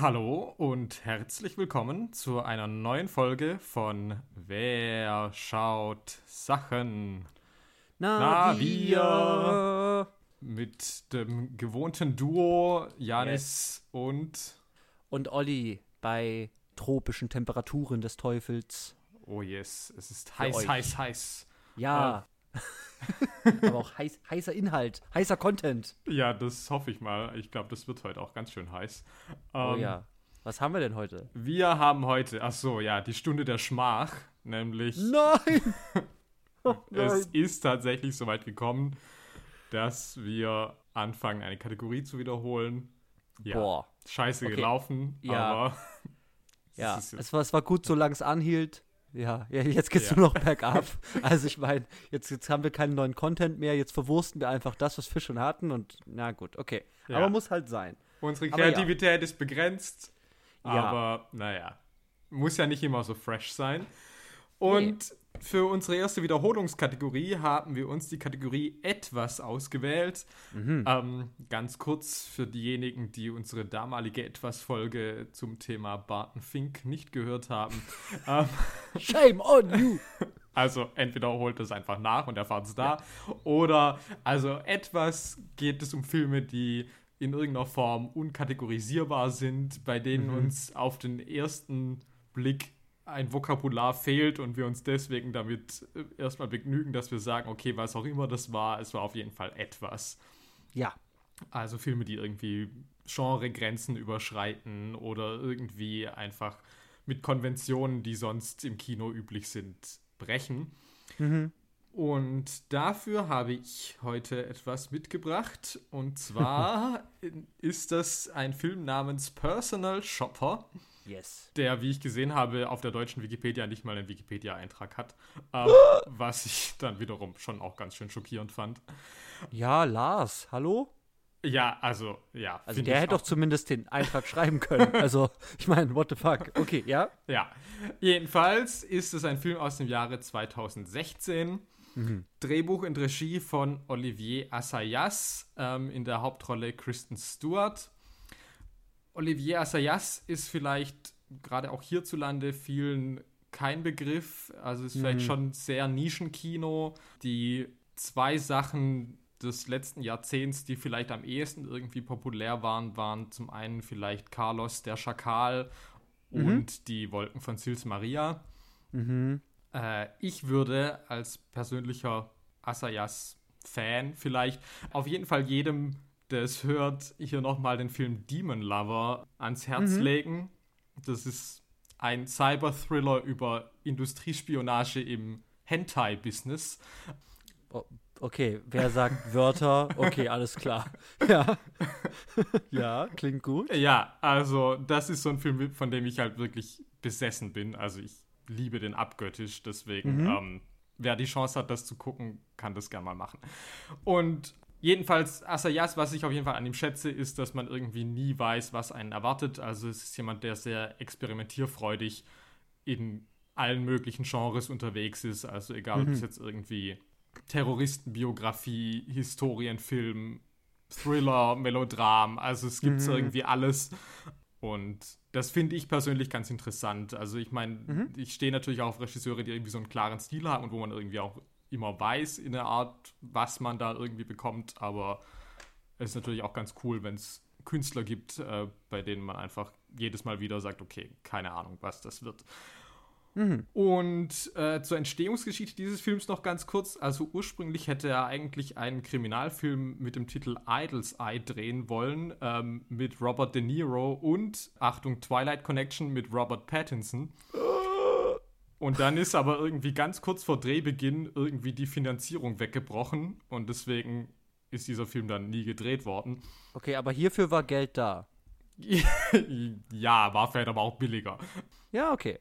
Hallo und herzlich willkommen zu einer neuen Folge von Wer schaut Sachen? Na, Na, wir. Mit dem gewohnten Duo Janis und Und Olli bei tropischen Temperaturen des Teufels. oh yes, es ist heiß, heiß, heiß. Ja. Aber auch heiß, heißer Inhalt, heißer Content. Ja, das hoffe ich mal. Ich glaube, das wird heute auch ganz schön heiß. Oh Ähm, ja. Was haben wir denn heute? Wir haben heute, ach so, ja, die Stunde der Schmach, nämlich Nein! Oh, Es ist tatsächlich so weit gekommen, dass wir anfangen, eine Kategorie zu wiederholen. Ja, Boah. scheiße Okay. gelaufen, Ja. aber Ja, es es war, es war gut, solange es anhielt. Ja, ja jetzt geht's Ja. nur noch bergab. Also ich meine, jetzt, jetzt haben wir keinen neuen Content mehr, jetzt verwursten wir einfach das, was wir schon hatten und na gut, okay. Ja. Aber muss halt sein. unsere aber ja. Kreativität ist begrenzt, Ja. aber naja, muss ja nicht immer so fresh sein. Und für unsere erste Wiederholungskategorie haben wir uns die Kategorie etwas ausgewählt. Mhm. Ähm, ganz kurz für diejenigen, die unsere damalige Etwas-Folge zum Thema Barton Fink nicht gehört haben. ähm, Shame on you! Also entweder holt es einfach nach und erfahrt es da. Oder also etwas geht es um Filme, die in irgendeiner Form unkategorisierbar sind, bei denen uns auf den ersten Blick ein Vokabular fehlt und wir uns deswegen damit äh, erstmal begnügen, dass wir sagen, okay, was auch immer das war, es war auf jeden Fall etwas. Ja, Also Filme, die irgendwie Genregrenzen überschreiten oder irgendwie einfach mit Konventionen, die sonst im Kino üblich sind, brechen. Und dafür habe ich heute etwas mitgebracht. Und zwar ist das ein Film namens Personal Shopper, yes. der, wie ich gesehen habe, auf der deutschen Wikipedia nicht mal einen Wikipedia-Eintrag hat. Ähm, was ich dann wiederum schon auch ganz schön schockierend fand. Ja, Lars, hallo? Ja, also, ja. Also der hätte doch zumindest den Eintrag schreiben können. Also, ich meine, what the fuck. Okay, ja? Ja, jedenfalls ist es ein Film aus dem Jahre 2016. Drehbuch und Regie von Olivier Assayas, ähm, in der Hauptrolle Kristen Stewart. Olivier Assayas ist vielleicht gerade auch hierzulande vielen kein Begriff, also ist vielleicht schon sehr Nischenkino. Die zwei Sachen des letzten Jahrzehnts, die vielleicht am ehesten irgendwie populär waren, waren zum einen vielleicht Carlos der Schakal und die Wolken von Sils Maria. Mhm. Äh, ich würde als persönlicher Asayas-Fan vielleicht auf jeden Fall jedem, es hört, hier nochmal den Film Demon Lover ans Herz legen. Das ist ein Cyber-Thriller über Industriespionage im Hentai-Business. Okay, wer sagt Wörter? Okay, alles klar. Ja. ja, klingt gut. Ja, also das ist so ein Film, von dem ich halt wirklich besessen bin. Also ich liebe den abgöttisch, deswegen, ähm, wer die Chance hat, das zu gucken, kann das gerne mal machen. Und jedenfalls, Asayas, was ich auf jeden Fall an ihm schätze, ist, dass man irgendwie nie weiß, was einen erwartet. Also es ist jemand, der sehr experimentierfreudig in allen möglichen Genres unterwegs ist. Also egal, ob es jetzt irgendwie Terroristenbiografie, Historienfilm, Thriller, Melodram, also es gibt irgendwie alles. Und das finde ich persönlich ganz interessant. Also ich meine, ich stehe natürlich auch auf Regisseure, die irgendwie so einen klaren Stil haben und wo man irgendwie auch immer weiß in der Art, was man da irgendwie bekommt. Aber es ist natürlich auch ganz cool, wenn es Künstler gibt, äh, bei denen man einfach jedes Mal wieder sagt, okay, keine Ahnung, was das wird. Und äh, zur Entstehungsgeschichte dieses Films noch ganz kurz. Also ursprünglich hätte er eigentlich einen Kriminalfilm mit dem Titel Idol's Eye drehen wollen, ähm, mit Robert De Niro und, Achtung, Twilight Connection mit Robert Pattinson. Und dann ist aber irgendwie ganz kurz vor Drehbeginn irgendwie die Finanzierung weggebrochen und deswegen ist dieser Film dann nie gedreht worden. Okay, aber hierfür war Geld da. ja, war vielleicht aber auch billiger. Ja, okay.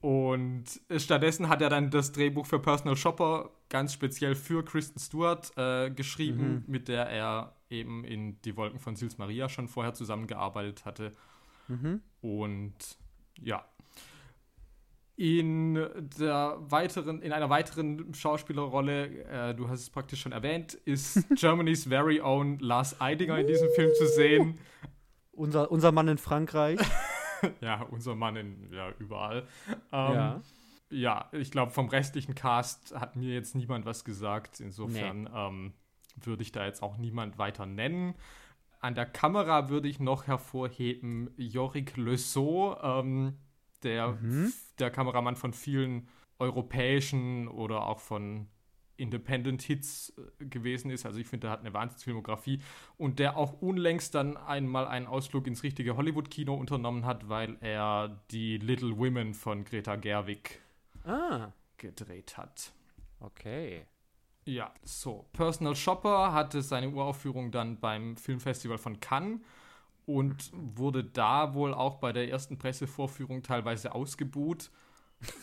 Und stattdessen hat er dann das Drehbuch für Personal Shopper ganz speziell für Kristen Stewart äh, geschrieben, mit der er eben in Die Wolken von Sils Maria schon vorher zusammengearbeitet hatte. Und ja. In der weiteren, in einer weiteren Schauspielerrolle, äh, du hast es praktisch schon erwähnt, ist Germany's very own Lars Eidinger in diesem Film zu sehen. unser, unser Mann in Frankreich. ja, unser Mann in, ja, überall. Ähm, ja. ja, ich glaube, vom restlichen Cast hat mir jetzt niemand was gesagt. Insofern ähm, würde ich da jetzt auch niemand weiter nennen. An der Kamera würde ich noch hervorheben Yorick Le ähm, der, Mhm. der Kameramann von vielen europäischen oder auch von Independent Hits äh, gewesen ist. Also ich finde, er hat eine Wahnsinnsfilmografie und der auch unlängst dann einmal einen Ausflug ins richtige Hollywood-Kino unternommen hat, weil er die Little Women von Greta Gerwig Ah, gedreht hat. okay. Ja, so. Personal Shopper hatte seine Uraufführung dann beim Filmfestival von Cannes und wurde da wohl auch bei der ersten Pressevorführung teilweise ausgebuht.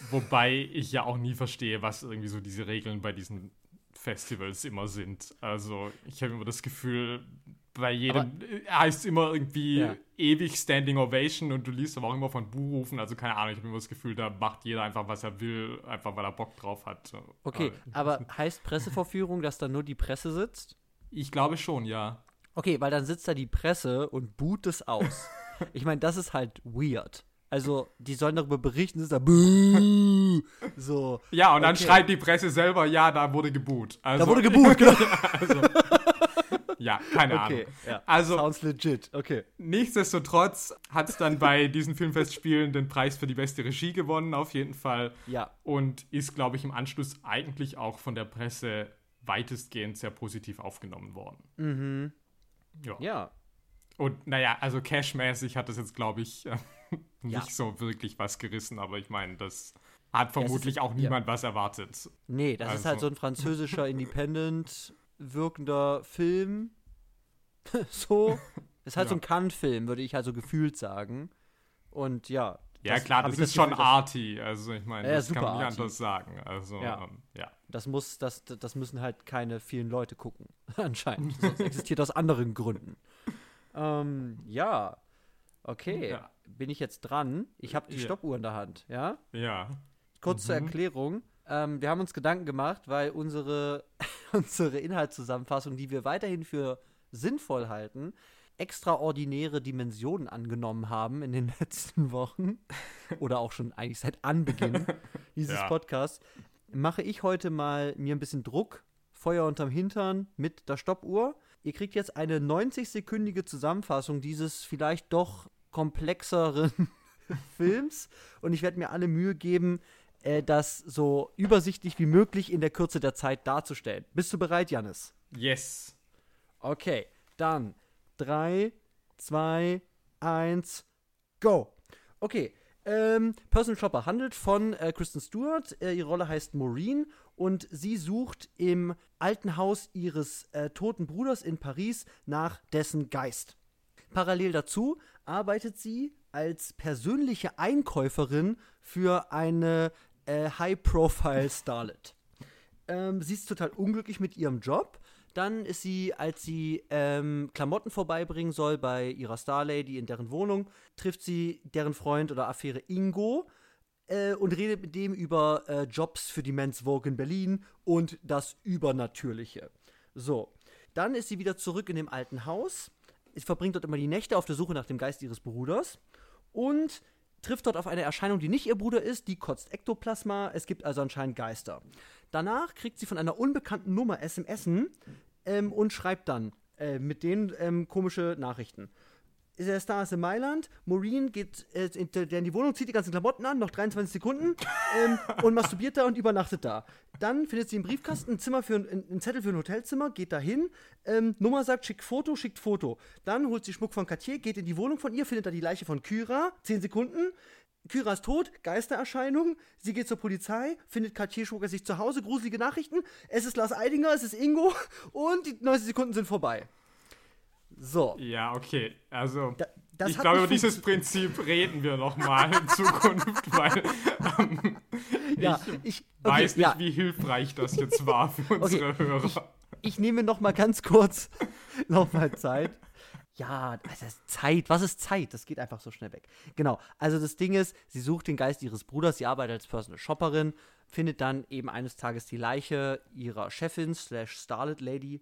Wobei ich ja auch nie verstehe, was irgendwie so diese Regeln bei diesen Festivals immer sind. Also ich habe immer das Gefühl, bei jedem äh, heißt es immer irgendwie Ja. ewig Standing Ovation und du liest aber auch immer von Buhrufen. Also keine Ahnung, ich habe immer das Gefühl, da macht jeder einfach, was er will, einfach weil er Bock drauf hat. Okay, Äh, aber heißt Pressevorführung, dass da nur die Presse sitzt? Ich glaube schon, ja. Okay, weil dann sitzt da die Presse und boot es aus. ich meine, das ist halt weird. Also, die sollen darüber berichten, ist da Buh! so. Ja, und dann Okay. schreibt die Presse selber, ja, da wurde geboot. Also, Da wurde geboot, genau. also, ja, keine Okay, Ahnung. ja. Also, Sounds legit. Okay. nichtsdestotrotz hat es dann bei diesen Filmfestspielen den Preis für die beste Regie gewonnen, auf jeden Fall. Ja. Und ist, glaube ich, im Anschluss eigentlich auch von der Presse weitestgehend sehr positiv aufgenommen worden. Mhm. Ja. Ja. Und naja, also cashmäßig hat das jetzt, glaube ich, äh, nicht Ja. so wirklich was gerissen, aber ich meine, das hat vermutlich ist- auch ja. niemand was erwartet. Nee, das ist halt Also. so ein französischer, independent wirkender Film. so. Ist halt so Ja. ein Cannes-Film, würde ich also gefühlt sagen. Und ja. Ja, das klar, das ich ist schon arty. Also, ich meine, Ja, das kann man nicht anders sagen. Also, Ja. ähm, ja. Das muss, das, das müssen halt keine vielen Leute gucken, anscheinend. Sonst existiert aus anderen Gründen. Ähm, ja. Okay. Ja. Bin ich jetzt dran? Ich habe die Ja. Stoppuhr in der Hand, ja? Ja. Kurz zur Mhm. Erklärung. Ähm, wir haben uns Gedanken gemacht, weil unsere, unsere Inhaltszusammenfassung, die wir weiterhin für sinnvoll halten, extraordinäre Dimensionen angenommen haben in den letzten Wochen. Oder auch schon eigentlich seit Anbeginn dieses Ja. Podcasts. Mache ich heute mal mir ein bisschen Druck, Feuer unterm Hintern mit der Stoppuhr. Ihr kriegt jetzt eine 90-sekündige Zusammenfassung dieses vielleicht doch komplexeren Films und ich werde mir alle Mühe geben, äh, das so übersichtlich wie möglich in der Kürze der Zeit darzustellen. Bist du bereit, Janis? Yes. Okay, dann 3, 2, 1, go. Okay, ähm, Personal Shopper handelt von äh, Kristen Stewart. Äh, ihre Rolle heißt Maureen und sie sucht im alten Haus ihres äh, toten Bruders in Paris nach dessen Geist. Parallel dazu arbeitet sie als persönliche Einkäuferin für eine äh, High-Profile-Starlet. Ähm, sie ist total unglücklich mit ihrem Job. Dann ist sie, als sie ähm, Klamotten vorbeibringen soll bei ihrer Starlady in deren Wohnung, trifft sie deren Freund oder Affäre Ingo äh, und redet mit dem über äh, Jobs für die Men's Vogue in Berlin und das Übernatürliche. So, dann ist sie wieder zurück in dem alten Haus. Sie verbringt dort immer die Nächte auf der Suche nach dem Geist ihres Bruders und trifft dort auf eine Erscheinung, die nicht ihr Bruder ist, die kotzt Ektoplasma. Es gibt also anscheinend Geister. Danach kriegt sie von einer unbekannten Nummer SMSen ähm, und schreibt dann äh, mit denen ähm, komische Nachrichten. Der Star ist in Mailand. Maureen geht äh, in, in die Wohnung, zieht die ganzen Klamotten an, noch 23 Sekunden ähm, und masturbiert da und übernachtet da. Dann findet sie im Briefkasten ein Zimmer für ein, ein Zettel für ein Hotelzimmer, geht da hin. Ähm, Nummer sagt, schickt Foto, schickt Foto. Dann holt sie Schmuck von Cartier, geht in die Wohnung von ihr, findet da die Leiche von Kyra, 10 Sekunden. Kyra ist tot, Geistererscheinung. Sie geht zur Polizei, findet Cartier-Schmuck sich zu Hause, gruselige Nachrichten. Es ist Lars Eidinger, es ist Ingo und die 90 Sekunden sind vorbei. So. Ja, okay. Also, Da- ich glaube, über dieses Prinzip reden wir noch mal in Zukunft, weil ähm, Ja, ich ich okay, weiß nicht, ja, wie hilfreich das jetzt war für unsere Hörer. ich nehme noch mal ganz kurz noch mal Zeit. Ja, also Zeit, was ist Zeit? Das geht einfach so schnell weg. Genau, also das Ding ist, sie sucht den Geist ihres Bruders, sie arbeitet als Personal Shopperin, findet dann eben eines Tages die Leiche ihrer Chefin slash Starlet Lady,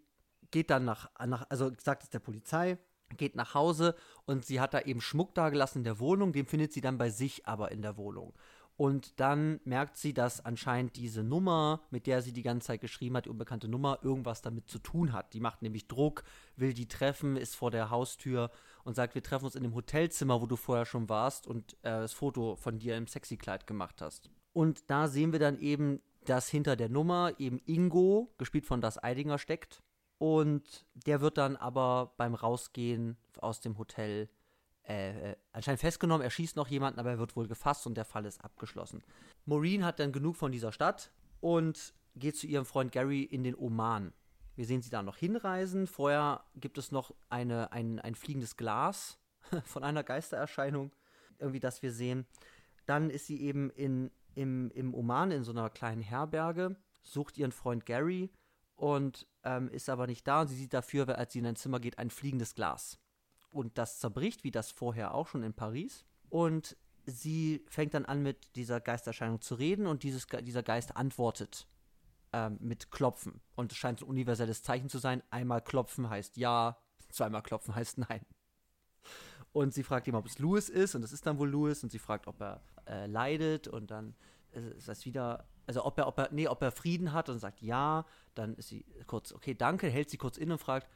geht dann nach, nach also sagt es der Polizei, geht nach Hause und sie hat da eben Schmuck dagelassen in der Wohnung, den findet sie dann bei sich aber in der Wohnung. Und dann merkt sie, dass anscheinend diese Nummer, mit der sie die ganze Zeit geschrieben hat, die unbekannte Nummer, irgendwas damit zu tun hat. Die macht nämlich Druck, will die treffen, ist vor der Haustür und sagt, wir treffen uns in dem Hotelzimmer, wo du vorher schon warst und äh, das Foto von dir im Sexykleid gemacht hast. Und da sehen wir dann eben, dass hinter der Nummer eben Ingo, gespielt von Das Eidinger, steckt. Und der wird dann aber beim Rausgehen aus dem Hotel äh, äh, anscheinend festgenommen. Er schießt noch jemanden, aber er wird wohl gefasst und der Fall ist abgeschlossen. Maureen hat dann genug von dieser Stadt und geht zu ihrem Freund Gary in den Oman. Wir sehen sie da noch hinreisen. Vorher gibt es noch eine, ein, ein fliegendes Glas von einer Geistererscheinung, irgendwie, das wir sehen. Dann ist sie eben in, im, im Oman in so einer kleinen Herberge, sucht ihren Freund Gary und ähm, ist aber nicht da. Und sie sieht dafür, als sie in ein Zimmer geht, ein fliegendes Glas. Und das zerbricht, wie das vorher auch schon in Paris. Und sie fängt dann an, mit dieser Geisterscheinung zu reden und dieses, dieser Geist antwortet ähm, mit Klopfen. Und es scheint ein universelles Zeichen zu sein. Einmal klopfen heißt ja, zweimal klopfen heißt nein. Und sie fragt ihn, ob es Louis ist, und es ist dann wohl Louis, und sie fragt, ob er äh, leidet, und dann ist das wieder, also ob er, ob er, nee, ob er Frieden hat, und sagt ja, dann ist sie kurz, okay, danke, hält sie kurz inne und fragt,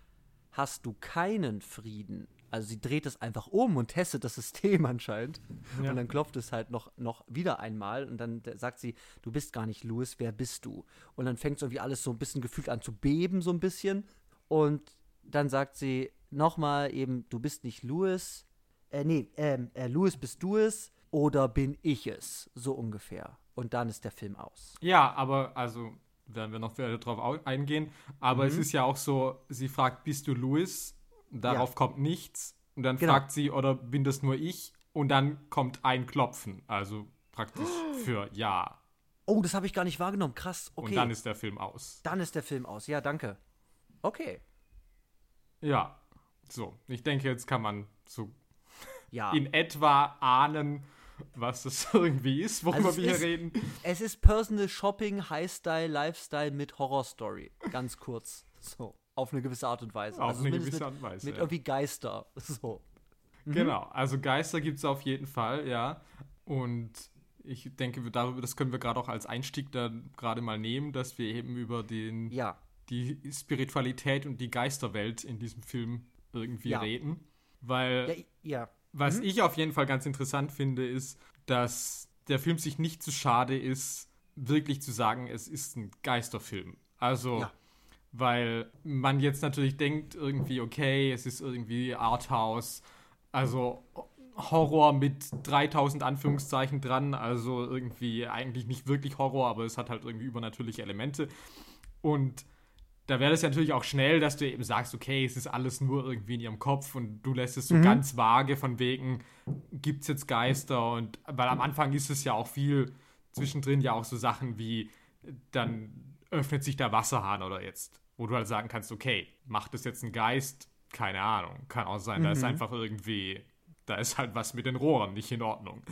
hast du keinen Frieden? Also sie dreht es einfach um und testet das System anscheinend. Ja. Und dann klopft es halt noch, noch wieder einmal und dann sagt sie, du bist gar nicht Louis, wer bist du? Und dann fängt es irgendwie alles so ein bisschen gefühlt an zu beben, so ein bisschen. Und dann sagt sie nochmal eben, du bist nicht Louis. Äh, nee, ähm, äh, Louis bist du es oder bin ich es? So ungefähr. Und dann ist der Film aus. Ja, aber also werden wir noch darauf eingehen. Aber mhm. es ist ja auch so, sie fragt, bist du Louis? Darauf ja. kommt nichts. Und dann genau. fragt sie, oder bin das nur ich? Und dann kommt ein Klopfen. Also praktisch für Ja. Oh, das habe ich gar nicht wahrgenommen. Krass. Okay. Und dann ist der Film aus. Dann ist der Film aus. Ja, danke. Okay. Ja. So, ich denke, jetzt kann man so ja. in etwa ahnen, was das irgendwie ist, worüber also wir hier reden. Es ist Personal Shopping, High-Style, Lifestyle mit Horror-Story. Ganz kurz. So. Auf eine gewisse Art und Weise. Auf also eine gewisse Art und Weise. Mit ja. irgendwie Geister. So. Mhm. Genau, also Geister gibt es auf jeden Fall, ja. Und ich denke, darüber, das können wir gerade auch als Einstieg da gerade mal nehmen, dass wir eben über den, ja. die Spiritualität und die Geisterwelt in diesem Film irgendwie ja. reden. Weil, ja, ja. was mhm. ich auf jeden Fall ganz interessant finde, ist, dass der Film sich nicht zu schade ist, wirklich zu sagen, es ist ein Geisterfilm. Also, ja weil man jetzt natürlich denkt irgendwie, okay, es ist irgendwie Arthouse, also Horror mit 3000 Anführungszeichen dran, also irgendwie eigentlich nicht wirklich Horror, aber es hat halt irgendwie übernatürliche Elemente. Und da wäre es ja natürlich auch schnell, dass du eben sagst, okay, es ist alles nur irgendwie in ihrem Kopf und du lässt es so mhm. ganz vage von wegen, gibt es jetzt Geister und weil am Anfang ist es ja auch viel zwischendrin ja auch so Sachen wie dann öffnet sich der Wasserhahn oder jetzt, wo du halt sagen kannst, okay, macht es jetzt ein Geist? Keine Ahnung. Kann auch sein, mhm. da ist mhm. einfach irgendwie, da ist halt was mit den Rohren nicht in Ordnung.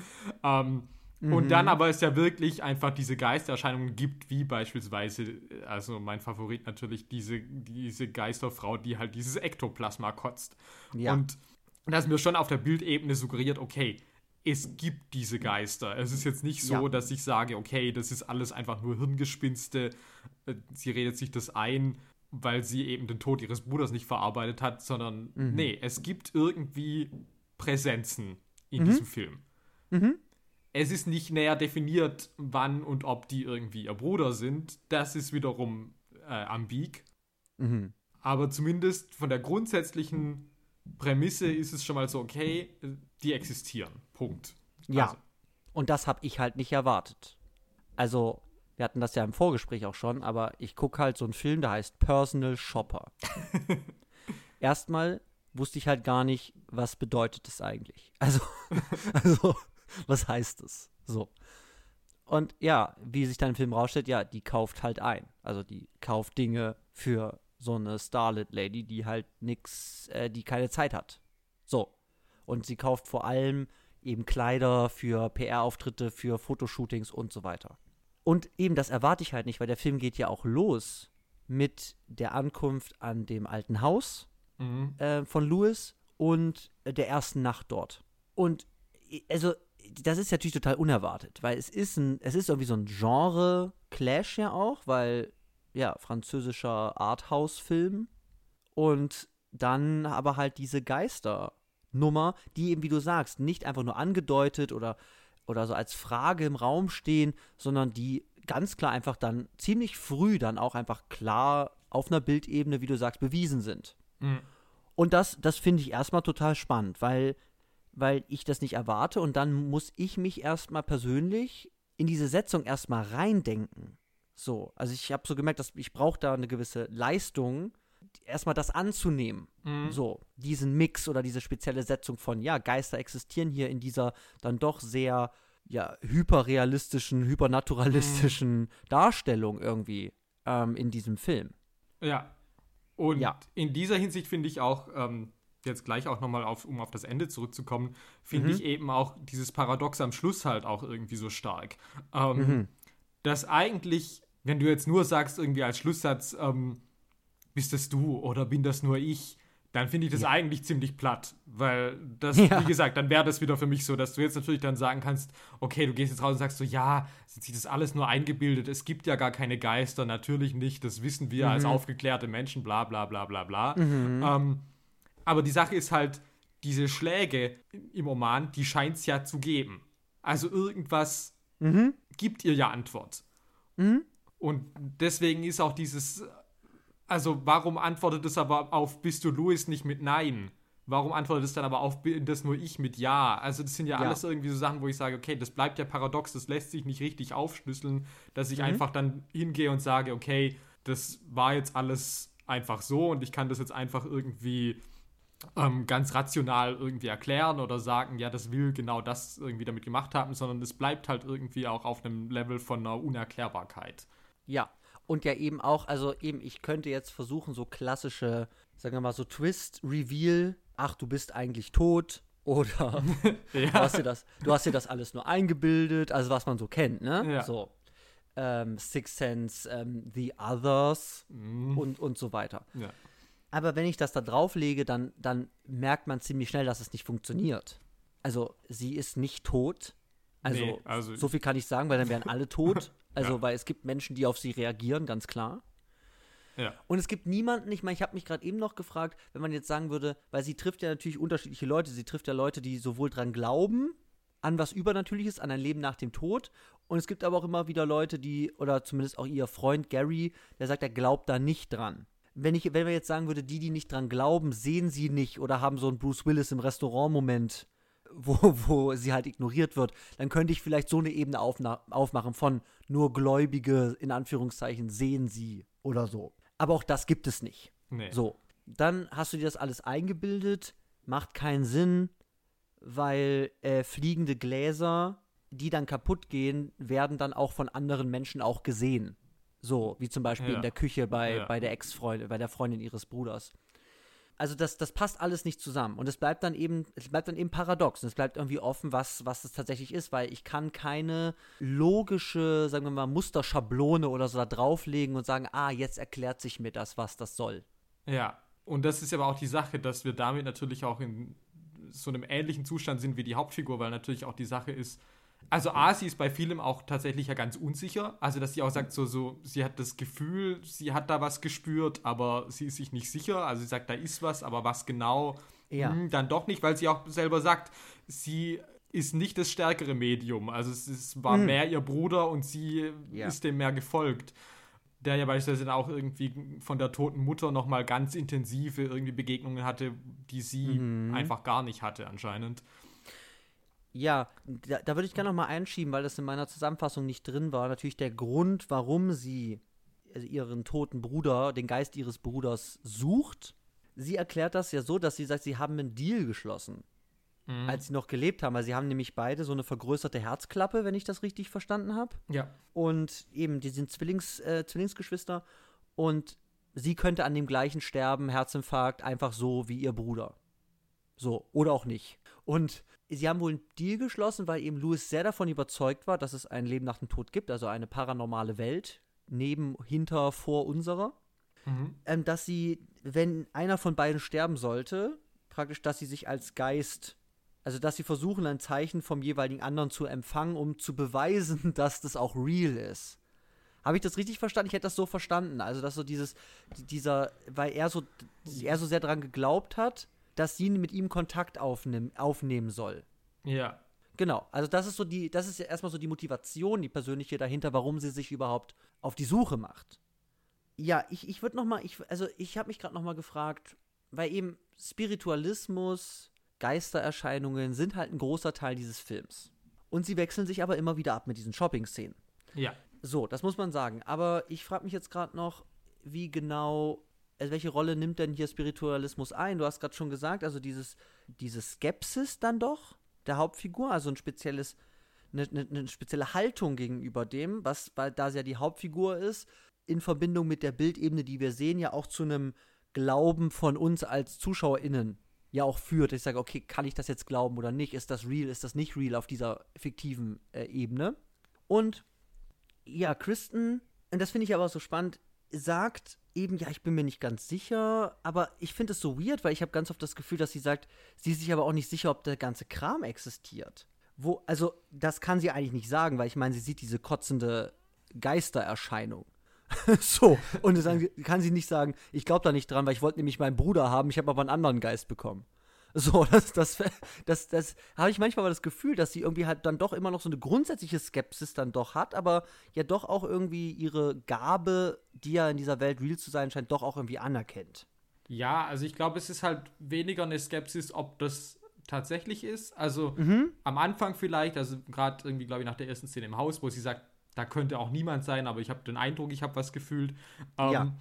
Ähm, mhm. Und dann aber es ja wirklich einfach diese Geistererscheinungen gibt, wie beispielsweise, also mein Favorit natürlich, diese, diese Geisterfrau, die halt dieses Ektoplasma kotzt. Ja. Und das mir schon auf der Bildebene suggeriert, okay, es gibt diese Geister. Es ist jetzt nicht so, ja. dass ich sage, okay, das ist alles einfach nur Hirngespinste. Äh, sie redet sich das ein, weil sie eben den Tod ihres Bruders nicht verarbeitet hat, sondern mhm. nee, es gibt irgendwie Präsenzen in mhm. diesem Film. Mhm. Es ist nicht näher definiert, wann und ob die irgendwie ihr Bruder sind. Das ist wiederum äh, ambig. Mhm. Aber zumindest von der grundsätzlichen Prämisse ist es schon mal so, okay, die existieren. Punkt. Ja. Also. Und das habe ich halt nicht erwartet. Also, wir hatten das ja im Vorgespräch auch schon, aber ich gucke halt so einen Film, der heißt Personal Shopper. Erstmal wusste ich halt gar nicht, was bedeutet das eigentlich. Also, also was heißt es? So. Und ja, wie sich dann im Film rausstellt, ja, die kauft halt ein. Also die kauft Dinge für so eine Starlet-Lady, die halt nix, äh, die keine Zeit hat. So. Und sie kauft vor allem eben Kleider für PR-Auftritte, für Fotoshootings und so weiter. Und eben das erwarte ich halt nicht, weil der Film geht ja auch los mit der Ankunft an dem alten Haus mhm. äh, von Louis und der ersten Nacht dort. Und also das ist natürlich total unerwartet, weil es ist ein, es ist irgendwie so ein Genre-Clash ja auch, weil ja, französischer Arthouse-Film und dann aber halt diese Geisternummer, die eben, wie du sagst, nicht einfach nur angedeutet oder, oder so als Frage im Raum stehen, sondern die ganz klar einfach dann ziemlich früh dann auch einfach klar auf einer Bildebene, wie du sagst, bewiesen sind. Mhm. Und das, das finde ich erstmal total spannend, weil, weil ich das nicht erwarte und dann muss ich mich erstmal persönlich in diese Setzung erstmal reindenken. So, also ich habe so gemerkt, dass ich brauche da eine gewisse Leistung, erstmal das anzunehmen. Mhm. So, diesen Mix oder diese spezielle Setzung von, ja, Geister existieren hier in dieser dann doch sehr, ja, hyperrealistischen, hypernaturalistischen mhm. Darstellung irgendwie ähm, in diesem Film. Ja. Und ja. in dieser Hinsicht finde ich auch, ähm, jetzt gleich auch nochmal auf, um auf das Ende zurückzukommen, finde mhm. ich eben auch dieses Paradox am Schluss halt auch irgendwie so stark. Ähm, mhm. Dass eigentlich, wenn du jetzt nur sagst, irgendwie als Schlusssatz, ähm, bist das du oder bin das nur ich, dann finde ich das ja. eigentlich ziemlich platt. Weil das, ja. wie gesagt, dann wäre das wieder für mich so, dass du jetzt natürlich dann sagen kannst, okay, du gehst jetzt raus und sagst so, ja, sie das alles nur eingebildet, es gibt ja gar keine Geister, natürlich nicht, das wissen wir mhm. als aufgeklärte Menschen, bla bla bla bla bla. Mhm. Ähm, aber die Sache ist halt, diese Schläge im Oman, die scheint es ja zu geben. Also irgendwas mhm. gibt ihr ja Antwort. Mhm. Und deswegen ist auch dieses also, warum antwortet es aber auf Bist du Louis nicht mit Nein? Warum antwortet es dann aber auf Bin das nur ich mit Ja? Also, das sind ja, ja, alles irgendwie so Sachen, wo ich sage, okay, das bleibt ja paradox, das lässt sich nicht richtig aufschlüsseln, dass ich mhm. einfach dann hingehe und sage, okay, das war jetzt alles einfach so und ich kann das jetzt einfach irgendwie ähm, ganz rational irgendwie erklären oder sagen, ja, das will genau das irgendwie damit gemacht haben, sondern es bleibt halt irgendwie auch auf einem Level von einer Unerklärbarkeit. Ja, und ja eben auch, also eben, ich könnte jetzt versuchen, so klassische, sagen wir mal, so Twist-Reveal, ach, du bist eigentlich tot. Oder ja. du, hast dir das, du hast dir das alles nur eingebildet, also was man so kennt, ne? Ja. So. Ähm, Six Sense, ähm, The Others mhm. und, und so weiter. Ja. Aber wenn ich das da drauflege, dann, dann merkt man ziemlich schnell, dass es nicht funktioniert. Also, sie ist nicht tot. Also, nee, also so viel kann ich sagen, weil dann wären alle tot. Also, ja. weil es gibt Menschen, die auf sie reagieren, ganz klar. Ja. Und es gibt niemanden, ich meine, ich habe mich gerade eben noch gefragt, wenn man jetzt sagen würde, weil sie trifft ja natürlich unterschiedliche Leute, sie trifft ja Leute, die sowohl dran glauben, an was Übernatürliches, an ein Leben nach dem Tod. Und es gibt aber auch immer wieder Leute, die, oder zumindest auch ihr Freund Gary, der sagt, er glaubt da nicht dran. Wenn, ich, wenn wir jetzt sagen würde, die, die nicht dran glauben, sehen sie nicht oder haben so einen Bruce Willis im Restaurant-Moment wo, wo sie halt ignoriert wird, dann könnte ich vielleicht so eine Ebene aufmachen von nur Gläubige, in Anführungszeichen, sehen sie oder so. Aber auch das gibt es nicht. Nee. So, dann hast du dir das alles eingebildet, macht keinen Sinn, weil äh, fliegende Gläser, die dann kaputt gehen, werden dann auch von anderen Menschen auch gesehen. So, wie zum Beispiel ja. in der Küche bei, ja. bei der Ex-Freundin, bei der Freundin ihres Bruders also das, das passt alles nicht zusammen. Und es bleibt dann eben, es bleibt dann eben paradox. Und es bleibt irgendwie offen, was, was es tatsächlich ist, weil ich kann keine logische, sagen wir mal, Musterschablone oder so da drauflegen und sagen, ah, jetzt erklärt sich mir das, was das soll. Ja, und das ist aber auch die Sache, dass wir damit natürlich auch in so einem ähnlichen Zustand sind wie die Hauptfigur, weil natürlich auch die Sache ist, also A, sie ist bei vielem auch tatsächlich ja ganz unsicher. Also, dass sie auch sagt, so, so, sie hat das Gefühl, sie hat da was gespürt, aber sie ist sich nicht sicher. Also sie sagt, da ist was, aber was genau, ja. mh, hm, dann doch nicht, weil sie auch selber sagt, sie ist nicht das stärkere Medium. Also es, es war mhm. mehr ihr Bruder und sie ja. ist dem mehr gefolgt. Der ja beispielsweise auch irgendwie von der toten Mutter nochmal ganz intensive irgendwie Begegnungen hatte, die sie mhm. einfach gar nicht hatte anscheinend. Ja, da, da würde ich gerne noch mal einschieben, weil das in meiner Zusammenfassung nicht drin war. Natürlich der Grund, warum sie also ihren toten Bruder, den Geist ihres Bruders sucht. Sie erklärt das ja so, dass sie sagt, sie haben einen Deal geschlossen, mhm. als sie noch gelebt haben. Weil sie haben nämlich beide so eine vergrößerte Herzklappe, wenn ich das richtig verstanden habe. Ja. Und eben, die sind Zwillings, äh, Zwillingsgeschwister. Und sie könnte an dem gleichen sterben, Herzinfarkt, einfach so wie ihr Bruder. So, oder auch nicht. Und sie haben wohl einen Deal geschlossen, weil eben Louis sehr davon überzeugt war, dass es ein Leben nach dem Tod gibt, also eine paranormale Welt, neben, hinter, vor unserer. Mhm. Ähm, dass sie, wenn einer von beiden sterben sollte, praktisch, dass sie sich als Geist, also dass sie versuchen, ein Zeichen vom jeweiligen anderen zu empfangen, um zu beweisen, dass das auch real ist. Habe ich das richtig verstanden? Ich hätte das so verstanden. Also, dass so dieses, dieser, weil er so, er so sehr daran geglaubt hat, dass sie mit ihm Kontakt aufnehm, aufnehmen soll. Ja. Genau, also das ist so die, das ist ja erstmal so die Motivation, die persönliche dahinter, warum sie sich überhaupt auf die Suche macht. Ja, ich, ich würde noch mal, ich, also ich habe mich gerade noch mal gefragt, weil eben Spiritualismus, Geistererscheinungen sind halt ein großer Teil dieses Films. Und sie wechseln sich aber immer wieder ab mit diesen Shopping-Szenen. Ja. So, das muss man sagen. Aber ich frage mich jetzt gerade noch, wie genau, also welche Rolle nimmt denn hier Spiritualismus ein? Du hast gerade schon gesagt, also dieses, diese Skepsis dann doch der Hauptfigur, also ein spezielles, eine, eine, eine spezielle Haltung gegenüber dem, was, weil da sie ja die Hauptfigur ist, in Verbindung mit der Bildebene, die wir sehen, ja auch zu einem Glauben von uns als ZuschauerInnen ja auch führt. Ich sage, okay, kann ich das jetzt glauben oder nicht? Ist das real? Ist das nicht real auf dieser fiktiven äh, Ebene? Und ja, Kristen, und das finde ich aber so spannend, sagt eben, ja, ich bin mir nicht ganz sicher, aber ich finde es so weird, weil ich habe ganz oft das Gefühl, dass sie sagt, sie ist sich aber auch nicht sicher, ob der ganze Kram existiert. Wo, also, das kann sie eigentlich nicht sagen, weil ich meine, sie sieht diese kotzende Geistererscheinung. so, und dann kann sie nicht sagen, ich glaube da nicht dran, weil ich wollte nämlich meinen Bruder haben, ich habe aber einen anderen Geist bekommen. So, das, das, das, das habe ich manchmal das Gefühl, dass sie irgendwie halt dann doch immer noch so eine grundsätzliche Skepsis dann doch hat, aber ja doch auch irgendwie ihre Gabe, die ja in dieser Welt real zu sein scheint, doch auch irgendwie anerkennt. Ja, also ich glaube, es ist halt weniger eine Skepsis, ob das tatsächlich ist. Also mhm. am Anfang vielleicht, also gerade irgendwie, glaube ich, nach der ersten Szene im Haus, wo sie sagt, da könnte auch niemand sein, aber ich habe den Eindruck, ich habe was gefühlt. Ähm, ja.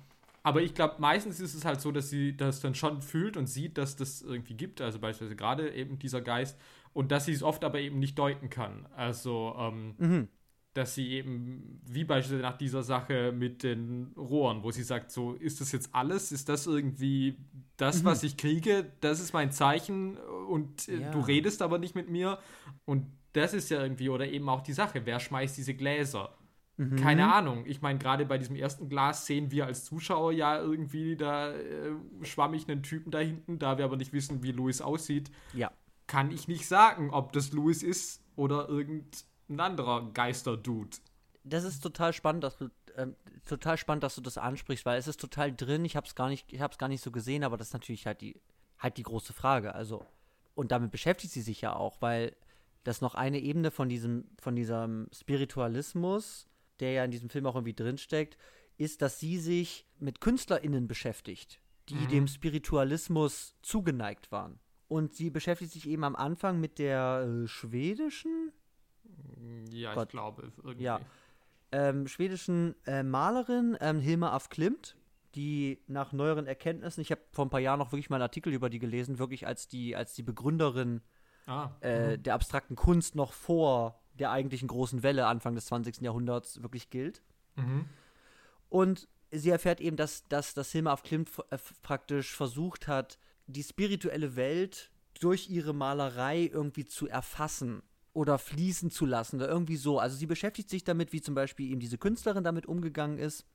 Aber ich glaube, meistens ist es halt so, dass sie das dann schon fühlt und sieht, dass das irgendwie gibt. Also beispielsweise gerade eben dieser Geist. Und dass sie es oft aber eben nicht deuten kann. Also, ähm, mhm. dass sie eben, wie beispielsweise nach dieser Sache mit den Rohren, wo sie sagt, so, ist das jetzt alles? Ist das irgendwie das, mhm. was ich kriege? Das ist mein Zeichen und äh, ja. du redest aber nicht mit mir. Und das ist ja irgendwie, oder eben auch die Sache, wer schmeißt diese Gläser? Mhm. Keine Ahnung. Ich meine, gerade bei diesem ersten Glas sehen wir als Zuschauer ja irgendwie, da äh, schwammig einen Typen da hinten, da wir aber nicht wissen, wie Louis aussieht. Ja. Kann ich nicht sagen, ob das Louis ist oder irgendein anderer Geister-Dude. Das ist total spannend, dass du äh, total spannend, dass du das ansprichst, weil es ist total drin. Ich habe es gar nicht, ich habe es gar nicht so gesehen, aber das ist natürlich halt die, halt die große Frage. Also und damit beschäftigt sie sich ja auch, weil das noch eine Ebene von diesem, von diesem Spiritualismus der ja in diesem Film auch irgendwie drinsteckt, ist, dass sie sich mit KünstlerInnen beschäftigt, die mhm. dem Spiritualismus zugeneigt waren. Und sie beschäftigt sich eben am Anfang mit der äh, schwedischen. Ja, Gott. ich glaube. Irgendwie. Ja. Ähm, schwedischen äh, Malerin ähm, Hilma af Klimt, die nach neueren Erkenntnissen, ich habe vor ein paar Jahren noch wirklich mal einen Artikel über die gelesen, wirklich als die, als die Begründerin ah, äh, mhm. der abstrakten Kunst noch vor der eigentlichen großen Welle Anfang des 20. Jahrhunderts wirklich gilt. Mhm. Und sie erfährt eben, dass, dass, dass Hilma af Klimt äh, praktisch versucht hat, die spirituelle Welt durch ihre Malerei irgendwie zu erfassen oder fließen zu lassen oder irgendwie so. Also sie beschäftigt sich damit, wie zum Beispiel eben diese Künstlerin damit umgegangen ist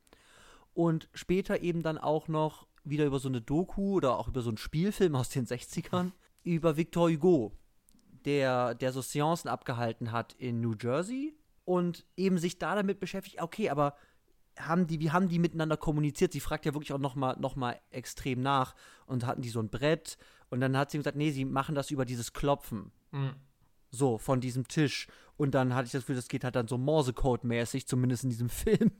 und später eben dann auch noch wieder über so eine Doku oder auch über so einen Spielfilm aus den 60ern über Victor Hugo der, der so Seancen abgehalten hat in New Jersey und eben sich da damit beschäftigt, okay, aber haben die, wie haben die miteinander kommuniziert? Sie fragt ja wirklich auch nochmal noch mal extrem nach und hatten die so ein Brett und dann hat sie gesagt, nee, sie machen das über dieses Klopfen. Mhm. So, von diesem Tisch. Und dann hatte ich das Gefühl, das geht halt dann so Morsecode-mäßig, zumindest in diesem Film.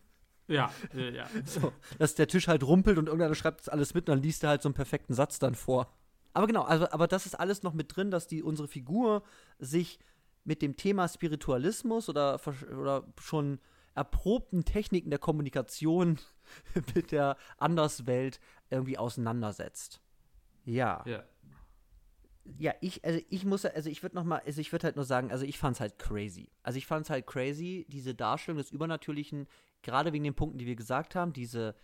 Ja, ja, ja. So, dass der Tisch halt rumpelt und irgendeiner schreibt das alles mit und dann liest er halt so einen perfekten Satz dann vor. Aber genau, also, aber das ist alles noch mit drin, dass die, unsere Figur sich mit dem Thema Spiritualismus oder, oder schon erprobten Techniken der Kommunikation mit der Anderswelt irgendwie auseinandersetzt. Ja. Ja. Ja, ich, also ich muss, also ich würde noch mal, also ich würde halt nur sagen, also ich fand es halt crazy. Also ich fand es halt crazy, diese Darstellung des Übernatürlichen, gerade wegen den Punkten, die wir gesagt haben, diese,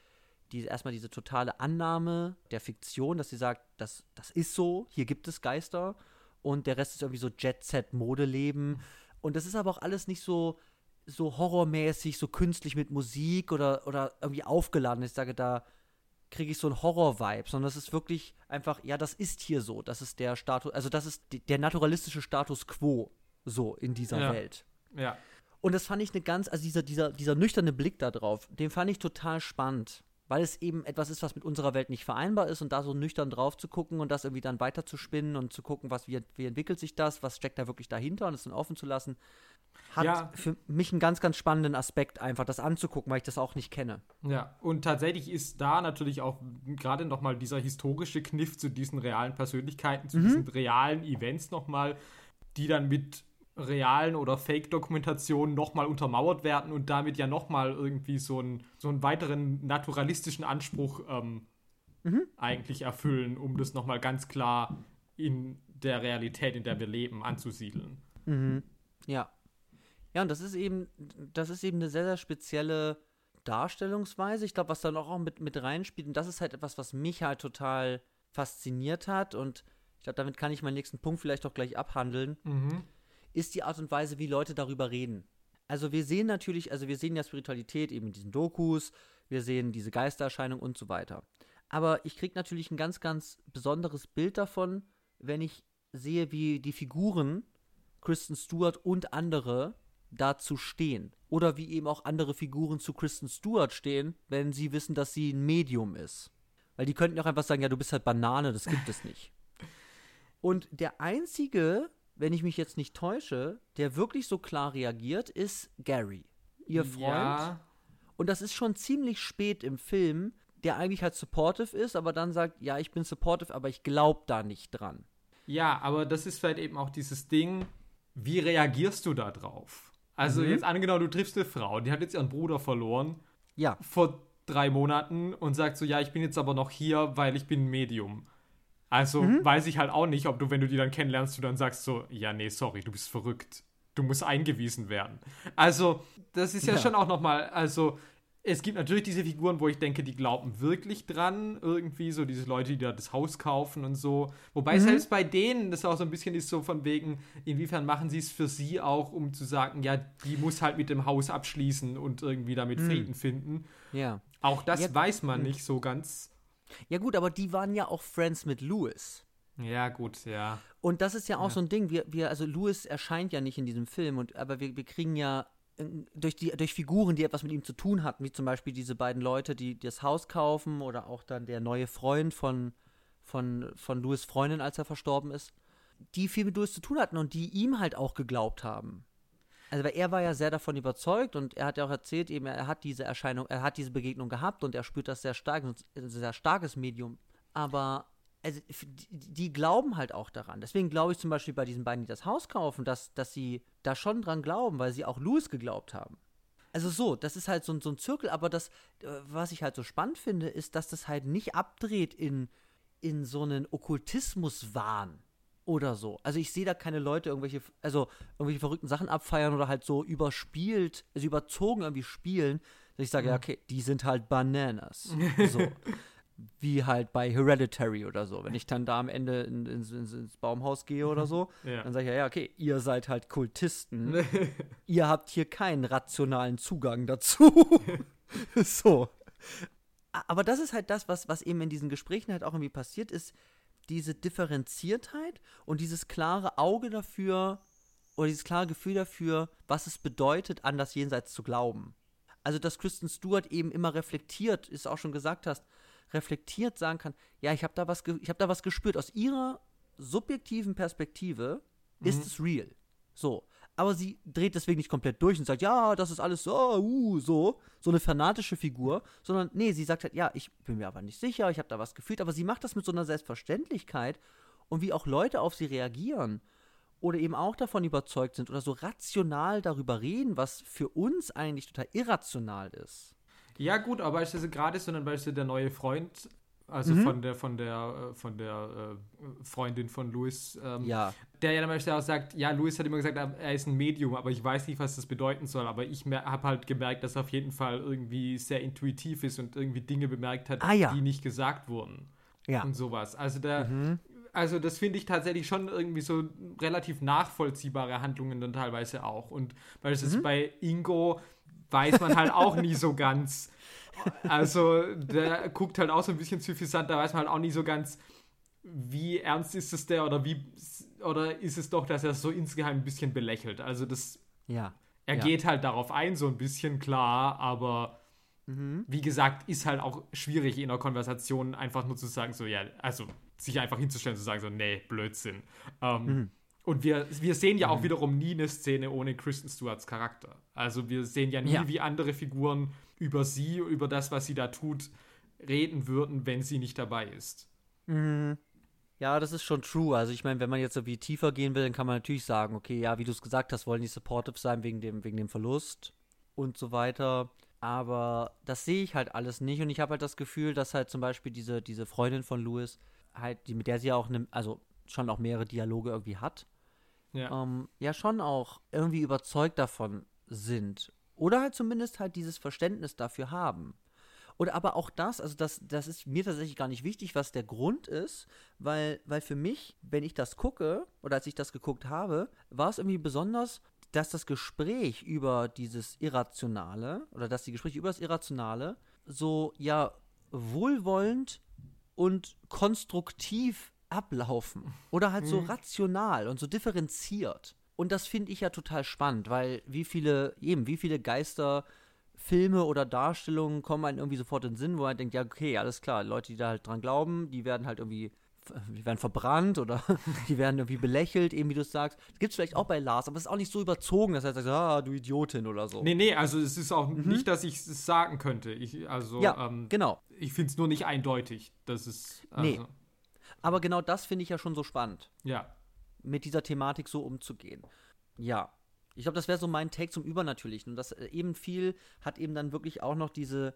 diese, erstmal diese totale Annahme der Fiktion, dass sie sagt, das, das ist so, hier gibt es Geister und der Rest ist irgendwie so Jet-Set-Modeleben. Und das ist aber auch alles nicht so, so horrormäßig, so künstlich mit Musik oder, oder irgendwie aufgeladen. Ich sage da, kriege ich so einen Horror-Vibe, sondern es ist wirklich einfach, ja, das ist hier so. Das ist der Status, also das ist die, der naturalistische Status quo so in dieser Ja. Welt. Ja. Und das fand ich eine ganz, also dieser, dieser, dieser nüchterne Blick da drauf, den fand ich total spannend. Weil es eben etwas ist, was mit unserer Welt nicht vereinbar ist und da so nüchtern drauf zu gucken und das irgendwie dann weiter zu spinnen und zu gucken, was, wie, wie entwickelt sich das, was steckt da wirklich dahinter und es dann offen zu lassen, hat Ja. für mich einen ganz, ganz spannenden Aspekt, einfach das anzugucken, weil ich das auch nicht kenne. Ja, und tatsächlich ist da natürlich auch gerade nochmal dieser historische Kniff zu diesen realen Persönlichkeiten, zu diesen realen Events nochmal, die dann mit realen oder Fake-Dokumentationen nochmal untermauert werden und damit ja nochmal irgendwie so, ein, so einen weiteren naturalistischen Anspruch ähm, eigentlich erfüllen, um das nochmal ganz klar in der Realität, in der wir leben, anzusiedeln. Ja. Ja, und das ist eben, das ist eben eine sehr, sehr spezielle Darstellungsweise. Ich glaube, was da noch auch mit, mit reinspielt, und das ist halt etwas, was mich halt total fasziniert hat. Und ich glaube, damit kann ich meinen nächsten Punkt vielleicht auch gleich abhandeln, ist die Art und Weise, wie Leute darüber reden. Also wir sehen natürlich, also wir sehen ja Spiritualität eben in diesen Dokus, wir sehen diese Geistererscheinung und so weiter. Aber ich kriege natürlich ein ganz, ganz besonderes Bild davon, wenn ich sehe, wie die Figuren Kristen Stewart und andere dazu stehen. Oder wie eben auch andere Figuren zu Kristen Stewart stehen, wenn sie wissen, dass sie ein Medium ist. Weil die könnten ja auch einfach sagen, ja, du bist halt Banane, das gibt es nicht. Und der einzige, wenn ich mich jetzt nicht täusche, der wirklich so klar reagiert, ist Gary, ihr Freund. Ja, Und das ist schon ziemlich spät im Film, der eigentlich halt supportive ist, aber dann sagt, ja, ich bin supportive, aber ich glaube da nicht dran. Ja, aber das ist vielleicht eben auch dieses Ding, wie reagierst du da drauf? Also Mhm. jetzt angenommen, du triffst eine Frau, die hat jetzt ihren Bruder verloren Ja, vor drei Monaten und sagt so, ja, ich bin jetzt aber noch hier, weil ich bin ein Medium. Also Mhm. weiß ich halt auch nicht, ob du, wenn du die dann kennenlernst, du dann sagst so, ja, nee, sorry, du bist verrückt. Du musst eingewiesen werden. Also, das ist ja, Ja. schon auch nochmal, also, es gibt natürlich diese Figuren, wo ich denke, die glauben wirklich dran, irgendwie, so diese Leute, die da das Haus kaufen und so. Wobei selbst bei denen das auch so ein bisschen ist so von wegen, inwiefern machen sie es für sie auch, um zu sagen, ja, die muss halt mit dem Haus abschließen und irgendwie damit Frieden finden. ja. Auch das Ja, weiß man nicht so ganz. Ja gut, aber die waren ja auch Friends mit Louis. Ja, gut, ja. Und das ist ja auch so ein Ding, wir, wir, also Louis erscheint ja nicht in diesem Film, und, aber wir, wir kriegen ja äh, durch, die, durch Figuren, die etwas mit ihm zu tun hatten, wie zum Beispiel diese beiden Leute, die das Haus kaufen oder auch dann der neue Freund von, von, von Louis Freundin, als er verstorben ist, die viel mit Louis zu tun hatten und die ihm halt auch geglaubt haben. Also weil er war ja sehr davon überzeugt und er hat ja auch erzählt, eben er hat diese Erscheinung, er hat diese Begegnung gehabt und er spürt das sehr stark, ein sehr starkes Medium. Aber also, die, die glauben halt auch daran. Deswegen glaube ich zum Beispiel bei diesen beiden, die das Haus kaufen, dass, dass sie da schon dran glauben, weil sie auch Louis geglaubt haben. Also so, das ist halt so, ein- so ein Zirkel, aber das, äh, was ich halt so spannend finde, ist, dass das halt nicht abdreht in, in so einen Okkultismuswahn oder so. Also ich sehe da keine Leute irgendwelche, also irgendwelche verrückten Sachen abfeiern oder halt so überspielt, also überzogen irgendwie spielen, dass ich sage, ja, okay, die sind halt Bananas. So. Wie halt bei Hereditary oder so. Wenn ich dann da am Ende in, in, in, ins Baumhaus gehe oder so, Ja. dann sage ich ja, ja, okay, ihr seid halt Kultisten. ihr habt hier keinen rationalen Zugang dazu. so. Aber das ist halt das, was, was eben in diesen Gesprächen halt auch irgendwie passiert ist, diese Differenziertheit und dieses klare Auge dafür oder dieses klare Gefühl dafür, was es bedeutet, an das Jenseits zu glauben. Also, dass Kristen Stewart eben immer reflektiert, ist auch schon gesagt hast, reflektiert sagen kann, ja, ich habe da was, ich habe da was gespürt. Aus ihrer subjektiven Perspektive ist es real. So. Aber sie dreht deswegen nicht komplett durch und sagt, ja, das ist alles so, uh, so, so eine fanatische Figur, sondern nee, sie sagt halt, ja, ich bin mir aber nicht sicher, ich habe da was gefühlt, aber sie macht das mit so einer Selbstverständlichkeit und wie auch Leute auf sie reagieren oder eben auch davon überzeugt sind oder so rational darüber reden, was für uns eigentlich total irrational ist. Ja, gut, aber das gerade so, dann beispielsweise der neue Freund, also Mhm. von der, von der, äh, von der äh, Freundin von Louis, ähm, Ja. der ja dann auch sagt, ja, Louis hat immer gesagt, er ist ein Medium, aber ich weiß nicht, was das bedeuten soll. Aber ich habe halt gemerkt, dass er auf jeden Fall irgendwie sehr intuitiv ist und irgendwie Dinge bemerkt hat, Ah, ja. die nicht gesagt wurden. Ja. Und sowas. Also der, Mhm. also das finde ich tatsächlich schon irgendwie so relativ nachvollziehbare Handlungen dann teilweise auch. Und beispielsweise Mhm. bei Ingo, weiß man halt auch nie so ganz. Also, der guckt halt auch so ein bisschen suffisant, da weiß man halt auch nie so ganz, wie ernst ist es der oder wie oder ist es doch, dass er so insgeheim ein bisschen belächelt. Also das Ja. er Ja. geht halt darauf ein, so ein bisschen klar, aber Mhm. wie gesagt, ist halt auch schwierig in einer Konversation einfach nur zu sagen, so, ja, also sich einfach hinzustellen, zu sagen, so, nee, Blödsinn. Ähm, Mhm. Und wir, wir sehen ja auch wiederum nie eine Szene ohne Kristen Stewarts Charakter. Also wir sehen ja nie, Ja. wie andere Figuren über sie, über das, was sie da tut, reden würden, wenn sie nicht dabei ist. Mhm. Ja, das ist schon true. Also ich meine, wenn man jetzt irgendwie tiefer gehen will, dann kann man natürlich sagen, okay, ja, wie du es gesagt hast, wollen die supportive sein wegen dem, wegen dem Verlust und so weiter. Aber das sehe ich halt alles nicht. Und ich habe halt das Gefühl, dass halt zum Beispiel diese, diese Freundin von Louis, halt, die, mit der sie auch, ne, also schon auch mehrere Dialoge irgendwie hat, Ja. ähm, ja schon auch irgendwie überzeugt davon sind. Oder halt zumindest halt dieses Verständnis dafür haben. Oder aber auch das, also das, das ist mir tatsächlich gar nicht wichtig, was der Grund ist, weil, weil für mich, wenn ich das gucke, oder als ich das geguckt habe, war es irgendwie besonders, dass das Gespräch über dieses Irrationale, oder dass die Gespräche über das Irrationale so, ja, wohlwollend und konstruktiv ablaufen. Oder halt so rational und so differenziert. Und das finde ich ja total spannend, weil wie viele, eben, wie viele Geister Filme oder Darstellungen kommen einem irgendwie sofort in den Sinn, wo man denkt, ja, okay, alles klar, Leute, die da halt dran glauben, die werden halt irgendwie, die werden verbrannt oder die werden irgendwie belächelt, eben wie du es sagst. Das gibt es vielleicht auch bei Lars, aber es ist auch nicht so überzogen, dass er sagt, ah, du Idiotin oder so. Nee, nee, also es ist auch nicht, dass ich es sagen könnte. Ich, also, Mhm. ja, ähm, genau. ich finde es nur nicht eindeutig. Das ist. Also, Nee. Aber genau das finde ich ja schon so spannend, Ja. Mit dieser Thematik so umzugehen. Ja. Ich glaube, das wäre so mein Take zum Übernatürlichen. Und das äh, eben viel hat eben dann wirklich auch noch diese,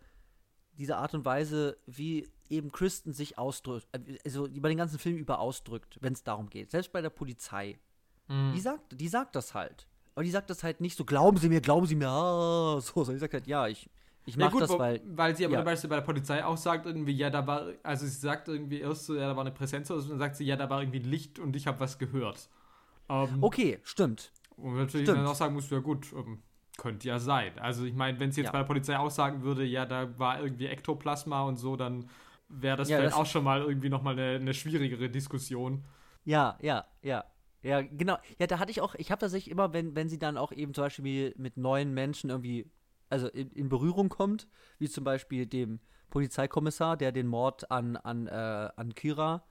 diese Art und Weise, wie eben Kristen sich ausdrückt, äh, also über den ganzen Film über ausdrückt, wenn es darum geht. Selbst bei der Polizei. Die, sagt, die sagt das halt. Aber die sagt das halt nicht so, glauben Sie mir, glauben Sie mir, ah, so, sondern die sagt halt, ja, ich, ich Ja mach gut, das, weil. weil sie aber ja. zum Beispiel bei der Polizei auch sagt irgendwie, ja, da war, also sie sagt irgendwie erst so, ja, da war eine Präsenz oder so, und dann sagt sie, ja, da war irgendwie Licht und ich habe was gehört. Ähm, Okay, stimmt. Und natürlich stimmt. dann auch sagen musst, ja gut, ähm, könnte ja sein. Also ich meine, wenn sie jetzt Ja. bei der Polizei auch sagen würde, ja, da war irgendwie Ektoplasma und so, dann wäre das Ja, vielleicht das- auch schon mal irgendwie nochmal eine, eine schwierigere Diskussion. Ja, ja, ja. Ja, genau. Ja, da hatte ich auch, ich habe tatsächlich immer, wenn, wenn sie dann auch eben zum Beispiel mit neuen Menschen irgendwie, also in, in Berührung kommt, wie zum Beispiel dem Polizeikommissar, der den Mord an, an, äh, an Kira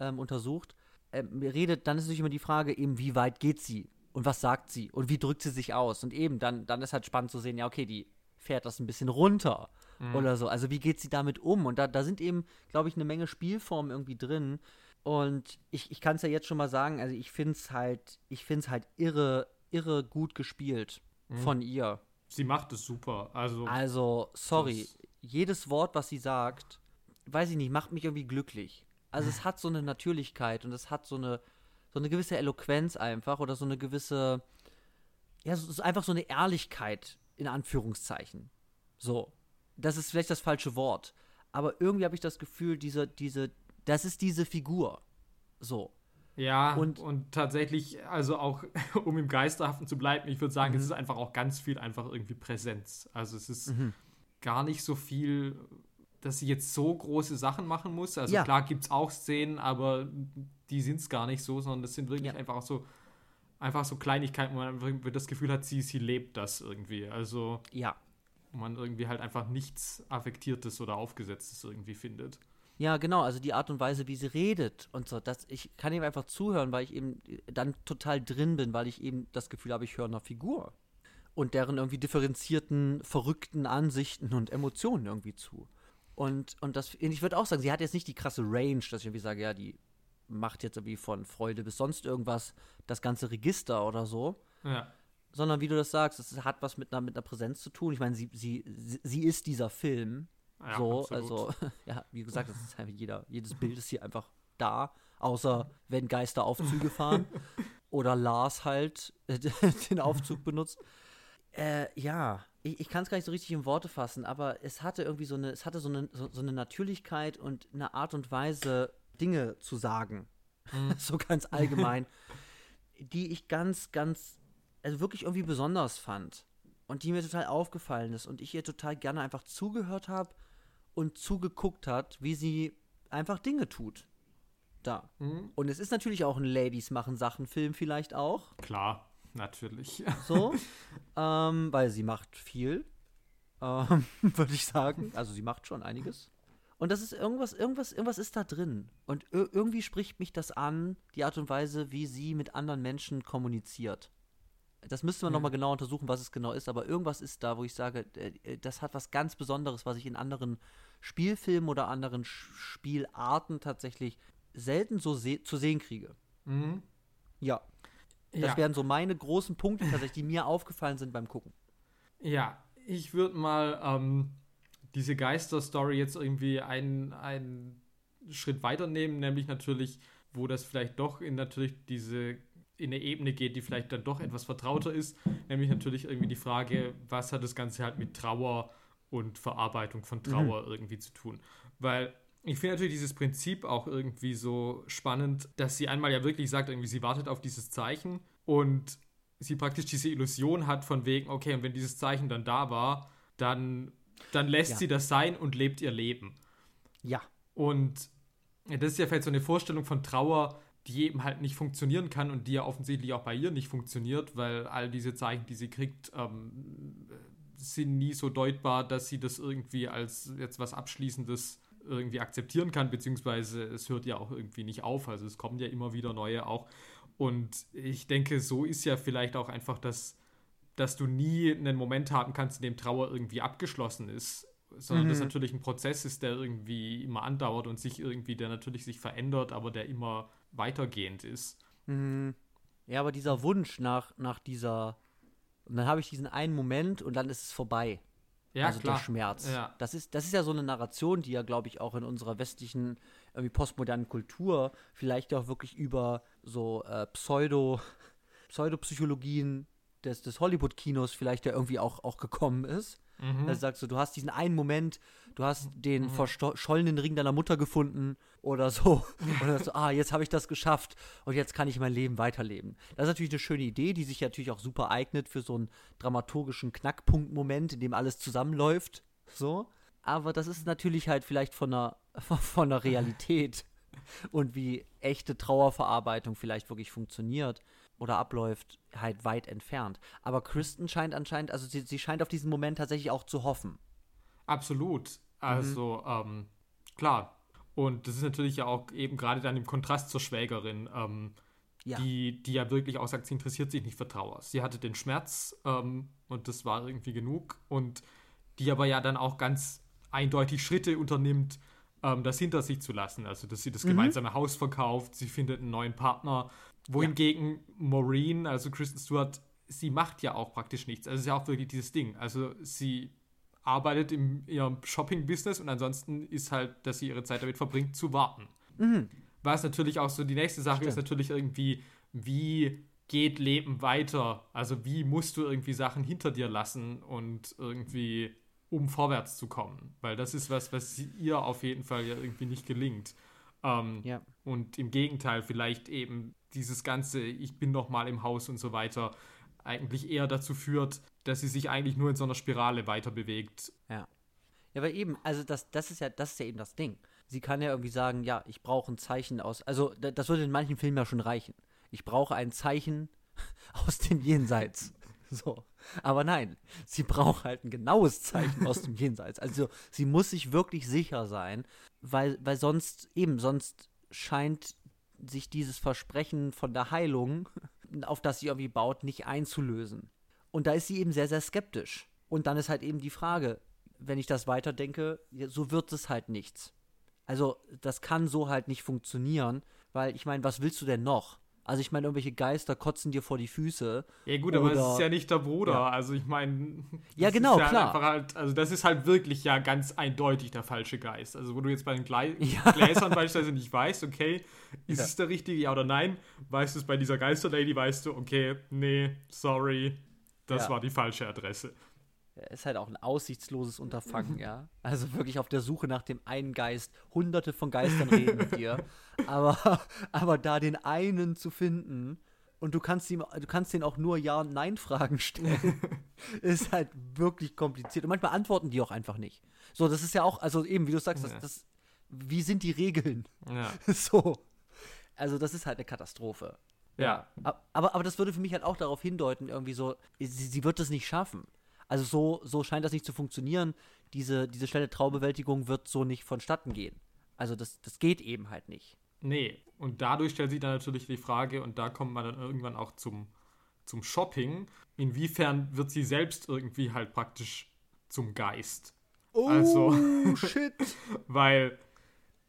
ähm, untersucht, ähm, redet, dann ist natürlich immer die Frage, eben, wie weit geht sie und was sagt sie und wie drückt sie sich aus? Und eben, dann, dann ist halt spannend zu sehen, ja, okay, die fährt das ein bisschen runter oder so. Also wie geht sie damit um? Und da, da sind eben, glaube ich, eine Menge Spielformen irgendwie drin. Und ich, ich kann es ja jetzt schon mal sagen, also ich finde es halt, ich finde es halt irre, irre gut gespielt von ihr. Sie macht es super. Also, Also, sorry, jedes Wort, was sie sagt, weiß ich nicht, macht mich irgendwie glücklich. Also es hat so eine Natürlichkeit und es hat so eine, so eine gewisse Eloquenz einfach oder so eine gewisse, ja, so, so einfach so eine Ehrlichkeit in Anführungszeichen. So, das ist vielleicht das falsche Wort, aber irgendwie habe ich das Gefühl, diese, diese, das ist diese Figur. So. Ja, und- und, tatsächlich, also auch, um im Geisterhaften zu bleiben, ich würde sagen, Mhm. es ist einfach auch ganz viel einfach irgendwie Präsenz. Also es ist gar nicht so viel, dass sie jetzt so große Sachen machen muss. Also Ja. klar gibt es auch Szenen, aber die sind es gar nicht so, sondern das sind wirklich Ja. einfach auch so, einfach so Kleinigkeiten, wo man das Gefühl hat, sie, sie lebt das irgendwie. Also Ja. man irgendwie halt einfach nichts Affektiertes oder Aufgesetztes irgendwie findet. Ja, genau, also die Art und Weise, wie sie redet und so, das, ich kann ihm einfach zuhören, weil ich eben dann total drin bin, weil ich eben das Gefühl habe, ich höre einer Figur und deren irgendwie differenzierten, verrückten Ansichten und Emotionen irgendwie zu. Und, und das, ich würde auch sagen, sie hat jetzt nicht die krasse Range, dass ich irgendwie sage, ja, die macht jetzt irgendwie von Freude bis sonst irgendwas das ganze Register oder so, Ja. sondern wie du das sagst, es hat was mit einer, mit einer Präsenz zu tun. Ich meine, sie, sie, sie ist dieser Film. Ja, so, absolut. also, ja, wie gesagt, das ist einfach jeder, jedes Bild ist hier einfach da, außer wenn Geister Aufzüge fahren oder Lars halt äh, den Aufzug benutzt. Äh, ja, ich, ich kann es gar nicht so richtig in Worte fassen, aber es hatte irgendwie so eine, es hatte so eine, so, so eine Natürlichkeit und eine Art und Weise, Dinge zu sagen. so ganz allgemein, die ich ganz, ganz, also wirklich irgendwie besonders fand. und die mir total aufgefallen ist und ich ihr total gerne einfach zugehört habe und zugeguckt hat, wie sie einfach Dinge tut. Da. Mhm. Und es ist natürlich auch ein Ladies machen Sachen Film vielleicht auch. Klar, natürlich. So, ähm, weil sie macht viel, ähm, würde ich sagen. Also sie macht schon einiges. Und das ist irgendwas, irgendwas, irgendwas ist da drin. Und irgendwie spricht mich das an, die Art und Weise, wie sie mit anderen Menschen kommuniziert. Das müsste man mhm. nochmal genau untersuchen, was es genau ist, aber irgendwas ist da, wo ich sage, äh, das hat was ganz Besonderes, was ich in anderen Spielfilmen oder anderen Spielarten tatsächlich selten so se zu sehen kriege. Mhm. Ja. Das ja. wären so meine großen Punkte, tatsächlich, die mir aufgefallen sind beim Gucken. Ja, ich würde mal ähm, diese Geister-Story jetzt irgendwie einen, einen Schritt weiternehmen, nämlich natürlich, wo das vielleicht doch in natürlich diese in eine Ebene geht, die vielleicht dann doch etwas vertrauter ist, nämlich natürlich irgendwie die Frage, was hat das Ganze halt mit Trauer und Verarbeitung von Trauer mhm. irgendwie zu tun. Weil ich finde natürlich dieses Prinzip auch irgendwie so spannend, dass sie einmal ja wirklich sagt, irgendwie sie wartet auf dieses Zeichen und sie praktisch diese Illusion hat von wegen, okay, und wenn dieses Zeichen dann da war, dann dann lässt ja. sie das sein und lebt ihr Leben. Ja. Und das ist ja vielleicht so eine Vorstellung von Trauer, die eben halt nicht funktionieren kann und die ja offensichtlich auch bei ihr nicht funktioniert, weil all diese Zeichen, die sie kriegt, ähm, sind nie so deutbar, dass sie das irgendwie als jetzt was Abschließendes irgendwie akzeptieren kann, beziehungsweise es hört ja auch irgendwie nicht auf. Also es kommen ja immer wieder neue auch. Und ich denke, so ist ja vielleicht auch einfach das dass du nie einen Moment haben kannst, in dem Trauer irgendwie abgeschlossen ist, sondern mhm. das natürlich ein Prozess ist, der irgendwie immer andauert und sich irgendwie, der natürlich sich verändert, aber der immer weitergehend ist. Mhm. Ja, aber dieser Wunsch nach, nach dieser, und dann habe ich diesen einen Moment und dann ist es vorbei. Ja, also klar. der Schmerz. Ja. Das, ist, das ist ja so eine Narration, die ja, glaube ich, auch in unserer westlichen, irgendwie postmodernen Kultur vielleicht auch wirklich über so äh, Pseudo, Pseudopsychologien des, des Hollywood-Kinos vielleicht ja irgendwie auch, auch gekommen ist. Mhm. Da sagst du, du hast diesen einen Moment, du hast den mhm. verschollenen Ring deiner Mutter gefunden oder so. oder so, ah, jetzt habe ich das geschafft und jetzt kann ich mein Leben weiterleben. Das ist natürlich eine schöne Idee, die sich natürlich auch super eignet für so einen dramaturgischen Knackpunkt-Moment, in dem alles zusammenläuft. So. Aber das ist natürlich halt vielleicht von der, von der Realität und wie echte Trauerverarbeitung vielleicht wirklich funktioniert oder abläuft, halt weit entfernt. Aber Kristen scheint anscheinend, also sie, sie scheint auf diesen Moment tatsächlich auch zu hoffen. Absolut. Also, mhm. ähm, klar. Und das ist natürlich ja auch eben gerade dann im Kontrast zur Schwägerin, ähm, ja. Die, die ja wirklich auch sagt, sie interessiert sich nicht für Trauer. Sie hatte den Schmerz ähm, und das war irgendwie genug. Und die aber ja dann auch ganz eindeutig Schritte unternimmt, ähm, das hinter sich zu lassen. Also, dass sie das mhm. gemeinsame Haus verkauft, sie findet einen neuen Partner wohingegen ja. Maureen, also Kristen Stewart, sie macht ja auch praktisch nichts. Also es ist ja auch wirklich dieses Ding. Also sie arbeitet in ihrem Shopping-Business und ansonsten ist halt, dass sie ihre Zeit damit verbringt, zu warten. Mhm. Was natürlich auch so die nächste Sache Stimmt. ist natürlich irgendwie, wie geht Leben weiter? Also wie musst du irgendwie Sachen hinter dir lassen und irgendwie um vorwärts zu kommen? Weil das ist was, was ihr auf jeden Fall ja irgendwie nicht gelingt. Ähm, ja. Und im Gegenteil, vielleicht eben dieses ganze, ich bin noch mal im Haus und so weiter, eigentlich eher dazu führt, dass sie sich eigentlich nur in so einer Spirale weiter bewegt. Ja. Ja, aber eben, also das, das ist ja, das ist ja eben das Ding. Sie kann ja irgendwie sagen, ja, ich brauche ein Zeichen aus, also das würde in manchen Filmen ja schon reichen. Ich brauche ein Zeichen aus dem Jenseits. So. Aber nein, sie braucht halt ein genaues Zeichen aus dem Jenseits. Also sie muss sich wirklich sicher sein, weil, weil sonst, eben, sonst scheint sich dieses Versprechen von der Heilung, auf das sie irgendwie baut, nicht einzulösen. Und da ist sie eben sehr, sehr skeptisch. Und dann ist halt eben die Frage, wenn ich das weiterdenke, so wird es halt nichts. Also, das kann so halt nicht funktionieren, weil ich meine, was willst du denn noch? Also ich meine, irgendwelche Geister kotzen dir vor die Füße. Ja gut, aber es ist ja nicht der Bruder. Ja. Also ich meine, ja genau, ja klar. Halt, also das ist halt wirklich ja ganz eindeutig der falsche Geist. Also wo du jetzt bei den Glei ja. Gläsern beispielsweise nicht weißt, okay, ist es der richtige, ja oder nein? Weißt du es bei dieser Geisterlady, weißt du, okay, nee, sorry, das war die falsche Adresse ist halt auch ein aussichtsloses Unterfangen, ja. Also wirklich auf der Suche nach dem einen Geist. Hunderte von Geistern reden mit dir. Aber, aber da den einen zu finden und du kannst ihm, du kannst den auch nur Ja- und Nein-Fragen stellen. ist halt wirklich kompliziert. Und manchmal antworten die auch einfach nicht. So, das ist ja auch, also eben, wie du sagst, das, das, wie sind die Regeln? Ja. So. Also, das ist halt eine Katastrophe. Ja. Aber, aber das würde für mich halt auch darauf hindeuten, irgendwie so, sie, sie wird es nicht schaffen. Also so, so scheint das nicht zu funktionieren. Diese, diese schnelle Traubewältigung wird so nicht vonstatten gehen. Also das, das geht eben halt nicht. Nee, und dadurch stellt sich dann natürlich die Frage, und da kommt man dann irgendwann auch zum, zum Shopping, inwiefern wird sie selbst irgendwie halt praktisch zum Geist? Oh, Also- shit. Weil,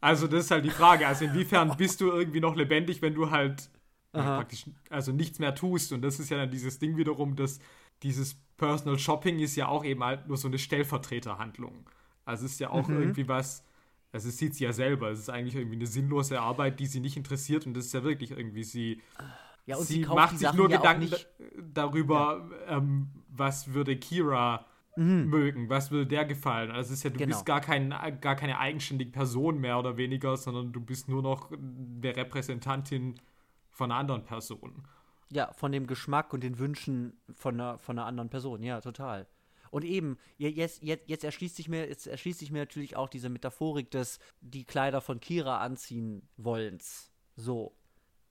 also das ist halt die Frage, also inwiefern bist du irgendwie noch lebendig, wenn du halt ja, praktisch also nichts mehr tust und das ist ja dann dieses Ding wiederum, dass dieses Personal Shopping ist ja auch eben halt nur so eine Stellvertreterhandlung. Also es ist ja auch Mhm. irgendwie was, also es sieht sie ja selber, es ist eigentlich irgendwie eine sinnlose Arbeit, die sie nicht interessiert und das ist ja wirklich irgendwie sie Ja, sie, sie, macht sich nur ja Gedanken darüber, ähm, was würde Kira mögen, was würde der gefallen. Also es ist ja, du Mhm. Genau. bist gar, kein, gar keine eigenständige Person mehr oder weniger, sondern du bist nur noch eine Repräsentantin von einer anderen Person. Ja, von dem Geschmack und den Wünschen von einer, von einer anderen Person. Ja, total. Und eben, je- jetzt, jetzt, jetzt, erschließt sich mir, jetzt erschließt sich mir natürlich auch diese Metaphorik des die Kleider von Kira anziehen wollens. So.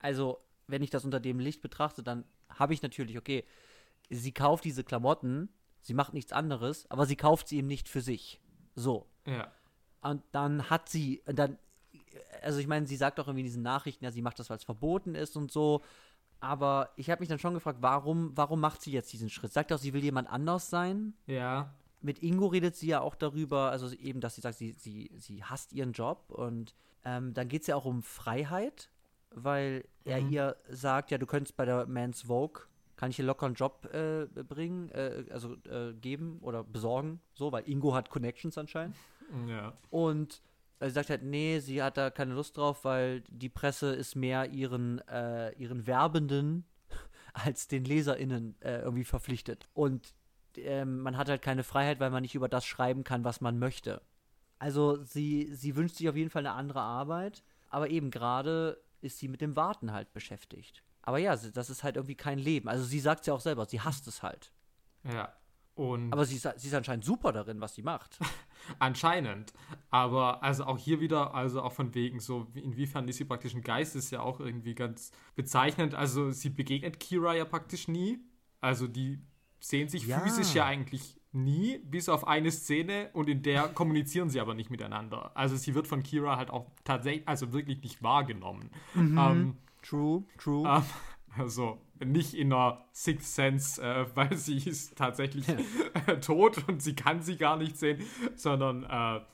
Also, wenn ich das unter dem Licht betrachte, dann habe ich natürlich, okay, sie kauft diese Klamotten, sie macht nichts anderes, aber sie kauft sie eben nicht für sich. So. Ja. Und dann hat sie, dann, also ich meine, sie sagt auch irgendwie in diesen Nachrichten, ja, sie macht das, weil es verboten ist und so. Aber ich habe mich dann schon gefragt, warum, warum macht sie jetzt diesen Schritt? Sagt auch, sie will jemand anders sein. Ja. Mit Ingo redet sie ja auch darüber, also eben, dass sie sagt, sie, sie, sie hasst ihren Job. Und ähm, dann geht es ja auch um Freiheit, weil er Mhm. ihr sagt, ja, du könntest bei der Man's Vogue, kann ich dir locker einen Job äh, bringen, äh, also äh, geben oder besorgen, so, weil Ingo hat Connections anscheinend. Ja. Und sie sagt halt, nee, sie hat da keine Lust drauf, weil die Presse ist mehr ihren, äh, ihren Werbenden als den LeserInnen äh, irgendwie verpflichtet. Und ähm, man hat halt keine Freiheit, weil man nicht über das schreiben kann, was man möchte. Also sie, sie wünscht sich auf jeden Fall eine andere Arbeit, aber eben gerade ist sie mit dem Warten halt beschäftigt. Aber ja, das ist halt irgendwie kein Leben. Also sie sagt es ja auch selber, sie hasst es halt. Ja. Und Aber sie ist, sie ist anscheinend super darin, was sie macht. Anscheinend. Aber also auch hier wieder, also auch von wegen so, wie- inwiefern ist sie praktisch ein Geist, ist ja auch irgendwie ganz bezeichnend. Also sie begegnet Kira ja praktisch nie. Also die sehen sich Ja. physisch ja eigentlich nie, bis auf eine Szene und in der kommunizieren sie aber nicht miteinander. Also sie wird von Kira halt auch tatsächlich, also wirklich nicht wahrgenommen. Ähm, True, true. ähm, also nicht in einer Sixth Sense, äh, weil sie ist tatsächlich äh, tot und sie kann sie gar nicht sehen, sondern äh,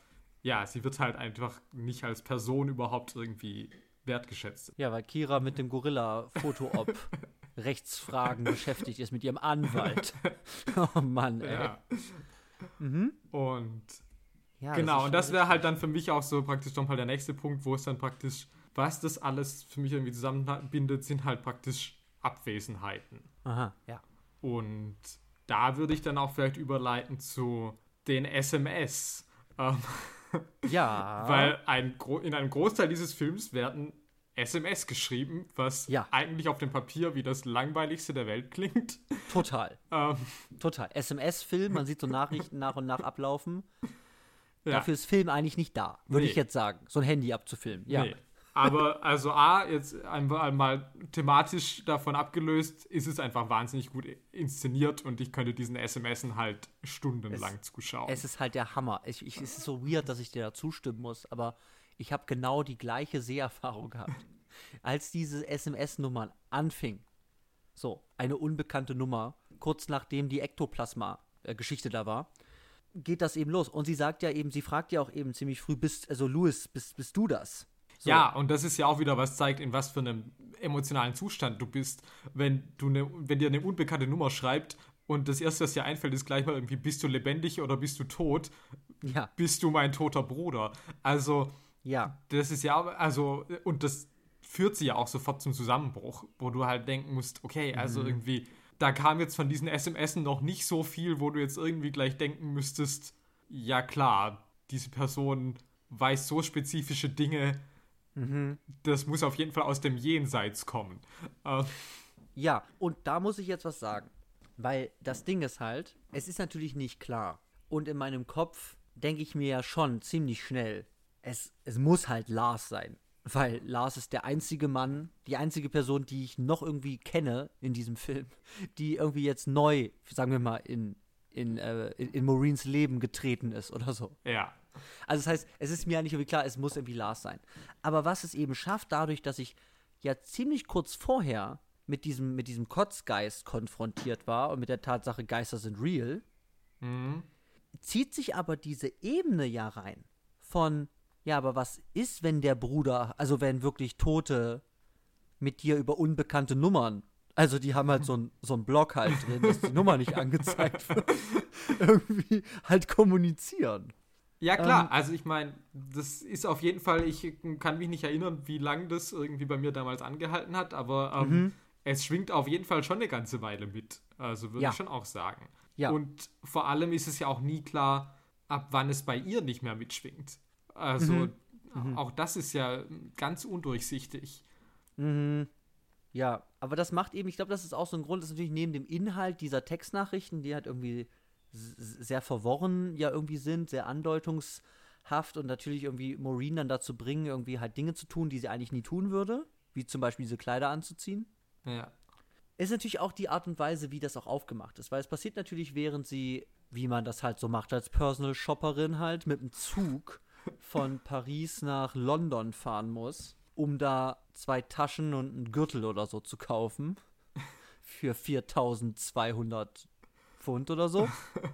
ja, sie wird halt einfach nicht als Person überhaupt irgendwie wertgeschätzt. Ja, weil Kira mit dem Gorilla-Foto-Op Rechtsfragen beschäftigt ist mit ihrem Anwalt. Oh Mann, ey. Ja. Mhm. Und Ja, genau, schon und das wäre halt dann für mich auch so praktisch nochmal der nächste Punkt, wo es dann praktisch, was das alles für mich irgendwie zusammenbindet, sind halt praktisch Abwesenheiten. Aha, ja. Und da würde ich dann auch vielleicht überleiten zu den SMS. Ähm, Ja. Weil ein in einem Großteil dieses Films werden SMS geschrieben, was Ja. eigentlich auf dem Papier wie das langweiligste der Welt klingt. Total. Ähm, Total. SMS-Film, man sieht so Nachrichten nach und nach ablaufen. ja, Dafür ist Film eigentlich nicht da, würde Nee. ich jetzt sagen. So ein Handy abzufilmen. Ja. nee. Aber also A, jetzt einfach mal thematisch davon abgelöst, ist es einfach wahnsinnig gut inszeniert und ich könnte diesen SMSen halt stundenlang zuschauen. Es ist halt der Hammer. Ich, ich, es ist so weird, dass ich dir da zustimmen muss, aber ich habe genau die gleiche Seherfahrung gehabt. Als diese SMS-Nummern anfing, so, eine unbekannte Nummer, kurz nachdem die Ektoplasma-Geschichte da war, geht das eben los. Und sie sagt ja eben, sie fragt ja auch eben ziemlich früh, bist, also Louis, bist, bist du das? So. Ja, und das ist ja auch wieder was zeigt, in was für einem emotionalen Zustand du bist, wenn du ne, wenn dir eine unbekannte Nummer schreibt und das erste, was dir einfällt, ist gleich mal irgendwie, bist du lebendig oder bist du tot? Ja, Bist du mein toter Bruder? Also, ja. das ist ja, also, und das führt sie ja auch sofort zum Zusammenbruch, wo du halt denken musst, okay, also Mhm. irgendwie, da kam jetzt von diesen SMS noch nicht so viel, wo du jetzt irgendwie gleich denken müsstest, ja klar, diese Person weiß so spezifische Dinge, Mhm. das muss auf jeden Fall aus dem Jenseits kommen. Äh, Ja, und da muss ich jetzt was sagen. Weil das Ding ist halt, es ist natürlich nicht klar. Und in meinem Kopf denke ich mir ja schon ziemlich schnell, es, es muss halt Lars sein. Weil Lars ist der einzige Mann, die einzige Person, die ich noch irgendwie kenne in diesem Film, die irgendwie jetzt neu, sagen wir mal, in, in, äh, in, in Maureen Leben getreten ist oder so. Ja. Also das heißt, es ist mir ja nicht irgendwie klar, es muss irgendwie Lars sein. Aber was es eben schafft, dadurch, dass ich ja ziemlich kurz vorher mit diesem, mit diesem Kotzgeist konfrontiert war und mit der Tatsache, Geister sind real, Mhm. zieht sich aber diese Ebene ja rein von, ja, aber was ist, wenn der Bruder, also wenn wirklich Tote mit dir über unbekannte Nummern, also die haben halt so einen so einen Block halt drin, dass die Nummer nicht angezeigt wird, irgendwie halt kommunizieren. Ja, klar. Ähm, also ich meine, das ist auf jeden Fall, ich kann mich nicht erinnern, wie lange das irgendwie bei mir damals angehalten hat, aber ähm, Mhm. es schwingt auf jeden Fall schon eine ganze Weile mit. Also würde Ja. ich schon auch sagen. Ja. Und vor allem ist es ja auch nie klar, ab wann es bei ihr nicht mehr mitschwingt. Also Mhm. auch das ist ja ganz undurchsichtig. Mhm. Ja, aber das macht eben, ich glaube, das ist auch so ein Grund, dass natürlich neben dem Inhalt dieser Textnachrichten, die halt irgendwie sehr verworren ja irgendwie sind, sehr andeutungshaft und natürlich irgendwie Maureen dann dazu bringen, irgendwie halt Dinge zu tun, die sie eigentlich nie tun würde, wie zum Beispiel diese Kleider anzuziehen. Ja. Ist natürlich auch die Art und Weise, wie das auch aufgemacht ist, weil es passiert natürlich, während sie, wie man das halt so macht als Personal Shopperin halt, mit dem Zug von Paris nach London fahren muss, um da zwei Taschen und einen Gürtel oder so zu kaufen. Für 4200 Pfund oder so.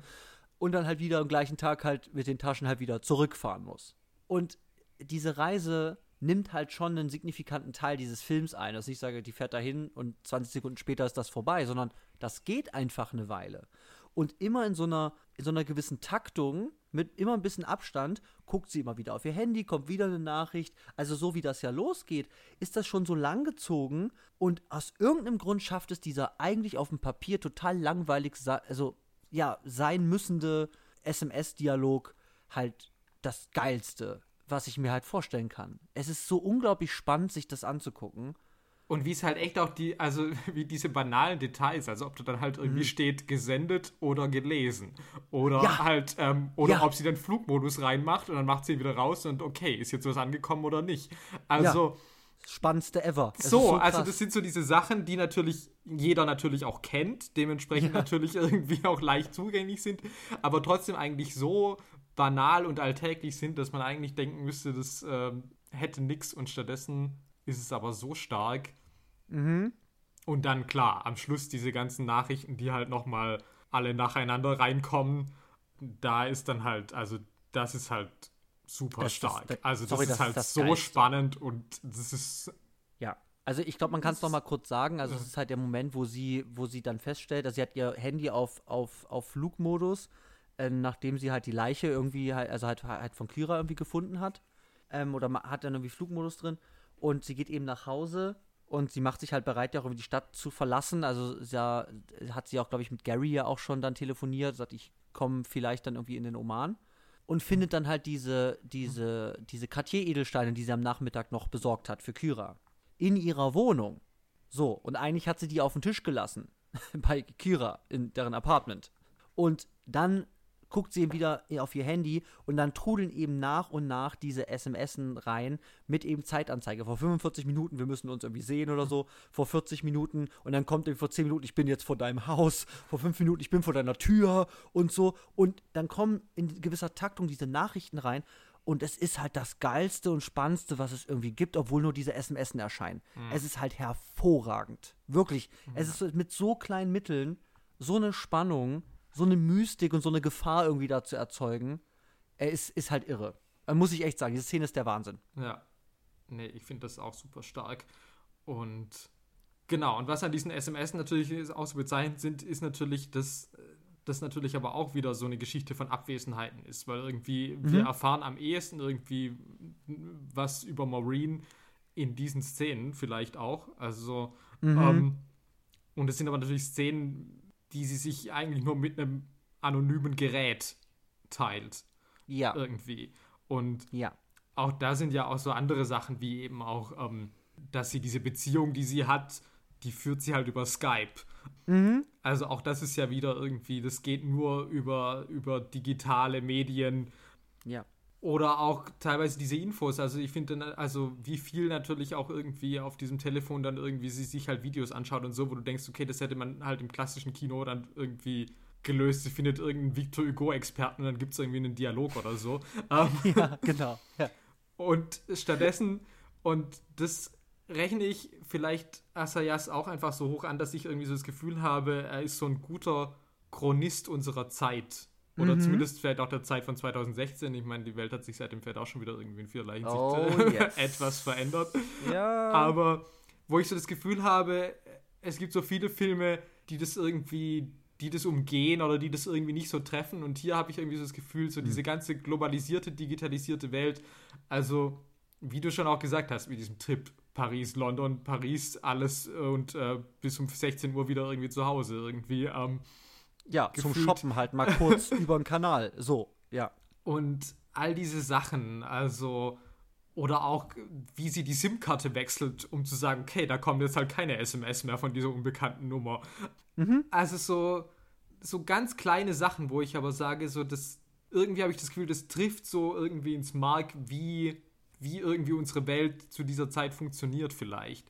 Und dann halt wieder am gleichen Tag halt mit den Taschen halt wieder zurückfahren muss. Und diese Reise nimmt halt schon einen signifikanten Teil dieses Films ein. Dass ich sage, die fährt dahin und 20 Sekunden später ist das vorbei, sondern das geht einfach eine Weile. Und immer in so einer, in so einer gewissen Taktung, mit immer ein bisschen Abstand, guckt sie immer wieder auf ihr Handy, kommt wieder eine Nachricht. Also so wie das ja losgeht, ist das schon so lang gezogen und aus irgendeinem Grund schafft es dieser eigentlich auf dem Papier total langweilig, also ja, sein müssende SMS-Dialog halt das Geilste, was ich mir halt vorstellen kann. Es ist so unglaublich spannend, sich das anzugucken. Und wie es halt echt auch die, also wie diese banalen Details, also ob da dann halt irgendwie steht, gesendet oder gelesen. Oder Mhm. Ja. halt, ähm, oder Ja. ob sie dann Flugmodus reinmacht und dann macht sie ihn wieder raus und okay, ist jetzt was angekommen oder nicht. Also, Das Spannendste ever. Ist so, also das sind so diese Sachen, die natürlich jeder natürlich auch kennt, dementsprechend Ja. natürlich irgendwie auch leicht zugänglich sind, aber trotzdem eigentlich so banal und alltäglich sind, dass man eigentlich denken müsste, das ähm, hätte nix und stattdessen ist es aber so stark. Mhm. Und dann klar, am Schluss diese ganzen Nachrichten, die halt nochmal alle nacheinander reinkommen, da ist dann halt, also das ist halt super Das ist das- stark. das- also sorry, das das ist halt ist so Geilste. spannend und das ist Ja, also ich glaube, man kann es noch mal kurz sagen. Also es ist halt der Moment, wo sie, wo sie dann feststellt, dass sie hat ihr Handy auf, auf, auf Flugmodus, äh, nachdem sie halt die Leiche irgendwie halt, also halt, halt von Kira irgendwie gefunden hat. Ähm, oder hat dann irgendwie Flugmodus drin. Und sie geht eben nach Hause und sie macht sich halt bereit, ja auch irgendwie die Stadt zu verlassen. Also ja, hat sie auch, glaube ich, mit Gary ja auch schon dann telefoniert, sagt, ich komme vielleicht dann irgendwie in den Oman. Und findet dann halt diese, diese, diese Cartier-Edelsteine, die sie am Nachmittag noch besorgt hat für Kira in ihrer Wohnung. So, und eigentlich hat sie die auf den Tisch gelassen. Bei Kira in deren Apartment. Und dann guckt sie eben wieder auf ihr Handy und dann trudeln eben nach und nach diese SMSen rein mit eben Zeitanzeige. Vor 45 Minuten, wir müssen uns irgendwie sehen oder so. Vor 40 Minuten und dann kommt eben vor 10 Minuten, ich bin jetzt vor deinem Haus. Vor 5 Minuten, ich bin vor deiner Tür und so. Und dann kommen in gewisser Taktung diese Nachrichten rein und es ist halt das Geilste und Spannendste, was es irgendwie gibt, obwohl nur diese SMSen erscheinen. Es ist halt hervorragend. Wirklich. Es ist so- mit so kleinen Mitteln so eine Spannung, so eine Mystik und so eine Gefahr irgendwie da zu erzeugen. Er ist, ist halt irre. Äh, Muss ich echt sagen, diese Szene ist der Wahnsinn. Ja. Nee, ich finde das auch super stark. Und genau, und was an diesen SMS natürlich auch so bezeichnet sind, ist natürlich, dass das natürlich aber auch wieder so eine Geschichte von Abwesenheiten ist, weil irgendwie wir erfahren am ehesten irgendwie was über Maureen in diesen Szenen vielleicht auch. Also, ähm, und es sind aber natürlich Szenen, die sie sich eigentlich nur mit einem anonymen Gerät teilt, Ja, irgendwie. Und ja. auch da sind ja auch so andere Sachen, wie eben auch, ähm, dass sie diese Beziehung, die sie hat, die führt sie halt über Skype. Mhm. Also auch das ist ja wieder irgendwie, das geht nur über, über digitale Medien. Ja. Oder auch teilweise diese Infos. Also ich finde, also wie viel natürlich auch irgendwie auf diesem Telefon dann irgendwie sie sich halt Videos anschaut und so, wo du denkst, okay, das hätte man halt im klassischen Kino dann irgendwie gelöst. Sie findet irgendeinen Victor Hugo-Experten und dann gibt es irgendwie einen Dialog oder so. Ja, genau. Ja. und stattdessen, und das rechne ich vielleicht Asayas auch einfach so hoch an, dass ich irgendwie so das Gefühl habe, er ist so ein guter Chronist unserer Zeit. Oder Mhm. zumindest vielleicht auch der Zeit von 2016. Ich meine, die Welt hat sich seitdem vielleicht auch schon wieder irgendwie in vielerlei Hinsicht Oh, yes. etwas verändert. ja. Aber wo ich so das Gefühl habe, es gibt so viele Filme, die das irgendwie, die das umgehen oder die das irgendwie nicht so treffen. Und hier habe ich irgendwie so das Gefühl, so diese ganze globalisierte, digitalisierte Welt, also wie du schon auch gesagt hast, mit diesem Trip Paris, London, Paris, alles äh, und äh, bis um 16 Uhr wieder irgendwie zu Hause irgendwie. Ähm, ja, zum gefühlt- Shoppen halt mal kurz über den Kanal. So, ja. Und all diese Sachen, also, oder auch, wie sie die SIM-Karte wechselt, um zu sagen, okay, da kommt jetzt halt keine SMS mehr von dieser unbekannten Nummer. Also so, so ganz kleine Sachen, wo ich aber sage, so das, irgendwie habe ich das Gefühl, das trifft so irgendwie ins Mark, wie, wie irgendwie unsere Welt zu dieser Zeit funktioniert vielleicht.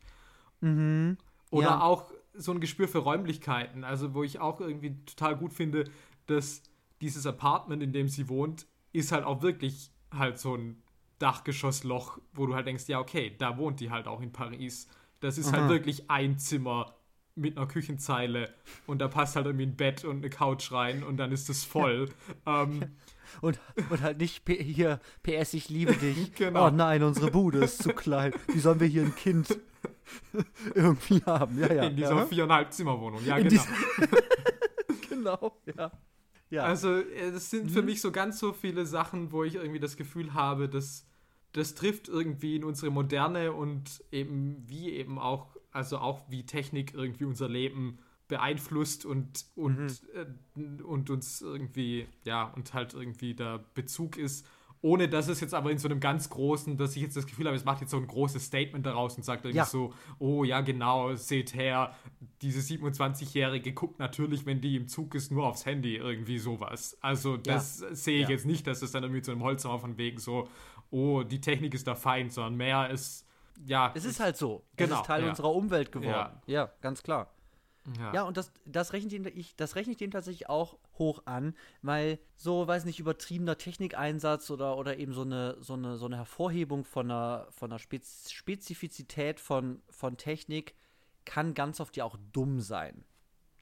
Mhm. Oder Ja. auch so ein Gespür für Räumlichkeiten, also wo ich auch irgendwie total gut finde, dass dieses Apartment, in dem sie wohnt, ist halt auch wirklich halt so ein Dachgeschossloch, wo du halt denkst, ja, okay, da wohnt die halt auch in Paris. Das ist halt Aha. wirklich ein Zimmer mit einer Küchenzeile und da passt halt irgendwie ein Bett und eine Couch rein und dann ist es voll. ähm, Und, und halt nicht hier, PS, ich liebe dich. Genau. Oh nein, unsere Bude ist zu klein. Wie sollen wir hier ein Kind irgendwie haben? Ja, ja. in dieser ja. viereinhalb Zimmerwohnung. Ja, In genau. genau, ja. Ja. Also, äh, das sind Mhm. für mich so ganz so viele Sachen, wo ich irgendwie das Gefühl habe, dass das trifft irgendwie in unsere Moderne und eben wie eben auch, also auch wie Technik irgendwie unser Leben beeinflusst und, und, Mhm. äh, und uns irgendwie, ja, und halt irgendwie der Bezug ist. Ohne dass es jetzt aber in so einem ganz großen, dass ich jetzt das Gefühl habe, es macht jetzt so ein großes Statement daraus und sagt irgendwie Ja. so, oh ja, genau, seht her, diese 27-Jährige guckt natürlich, wenn die im Zug ist, nur aufs Handy, irgendwie sowas. Also das sehe ich Ja. jetzt nicht, dass es dann irgendwie zu einem Holzhammer von wegen so, oh, die Technik ist der Feind, sondern mehr ist, ja. es ist halt so. Genau, es ist Teil ja. unserer Umwelt geworden. Ja. Ja, ganz klar. Ja. Ja, und das, das, rechne ich, ich, das rechne ich dem tatsächlich auch hoch an, weil so, weiß nicht, übertriebener Technikeinsatz oder, oder eben so eine, so, eine, so eine Hervorhebung von einer, von einer Spez Spezifizität von, von Technik kann ganz oft ja auch dumm sein.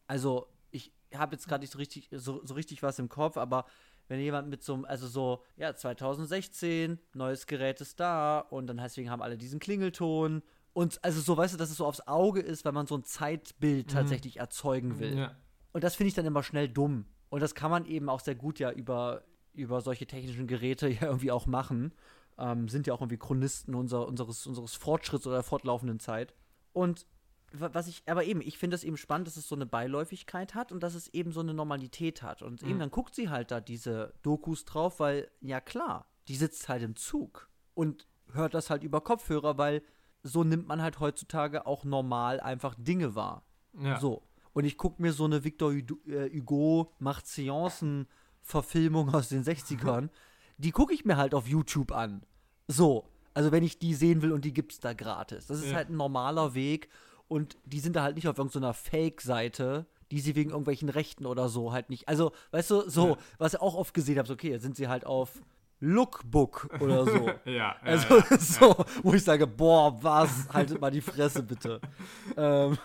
Also, ich habe jetzt gerade nicht so richtig, so, so richtig was im Kopf, aber wenn jemand mit so einem, also so, ja, 2016, neues Gerät ist da und dann deswegen haben alle diesen Klingelton und also so, weißt du, dass es so aufs Auge ist, weil man so ein Zeitbild tatsächlich erzeugen will. ja. Und das finde ich dann immer schnell dumm. Und das kann man eben auch sehr gut ja über, über solche technischen Geräte ja irgendwie auch machen. Ähm, sind ja auch irgendwie Chronisten unser, unseres, unseres Fortschritts oder der fortlaufenden Zeit. Und wa- was ich, aber eben, ich finde es eben spannend, dass es so eine Beiläufigkeit hat und dass es eben so eine Normalität hat. Und eben dann guckt sie halt da diese Dokus drauf, weil, ja klar, die sitzt halt im Zug und hört das halt über Kopfhörer, weil so nimmt man halt heutzutage auch normal einfach Dinge wahr. ja. So. Und ich gucke mir so eine Victor Hugo, äh, macht Seancen-Verfilmung aus den 60ern. die gucke ich mir halt auf YouTube an. So. Also wenn ich die sehen will und die gibt's da gratis. Das ist Ja. halt ein normaler Weg. Und die sind da halt nicht auf irgendeiner Fake-Seite, die sie wegen irgendwelchen Rechten oder so halt nicht. Also, weißt du, so, Ja. was ich auch oft gesehen habe, so, okay, jetzt sind sie halt auf Lookbook oder so. Ja, Also ja, ja. so, wo ich sage, boah, was, haltet mal die Fresse bitte. ähm,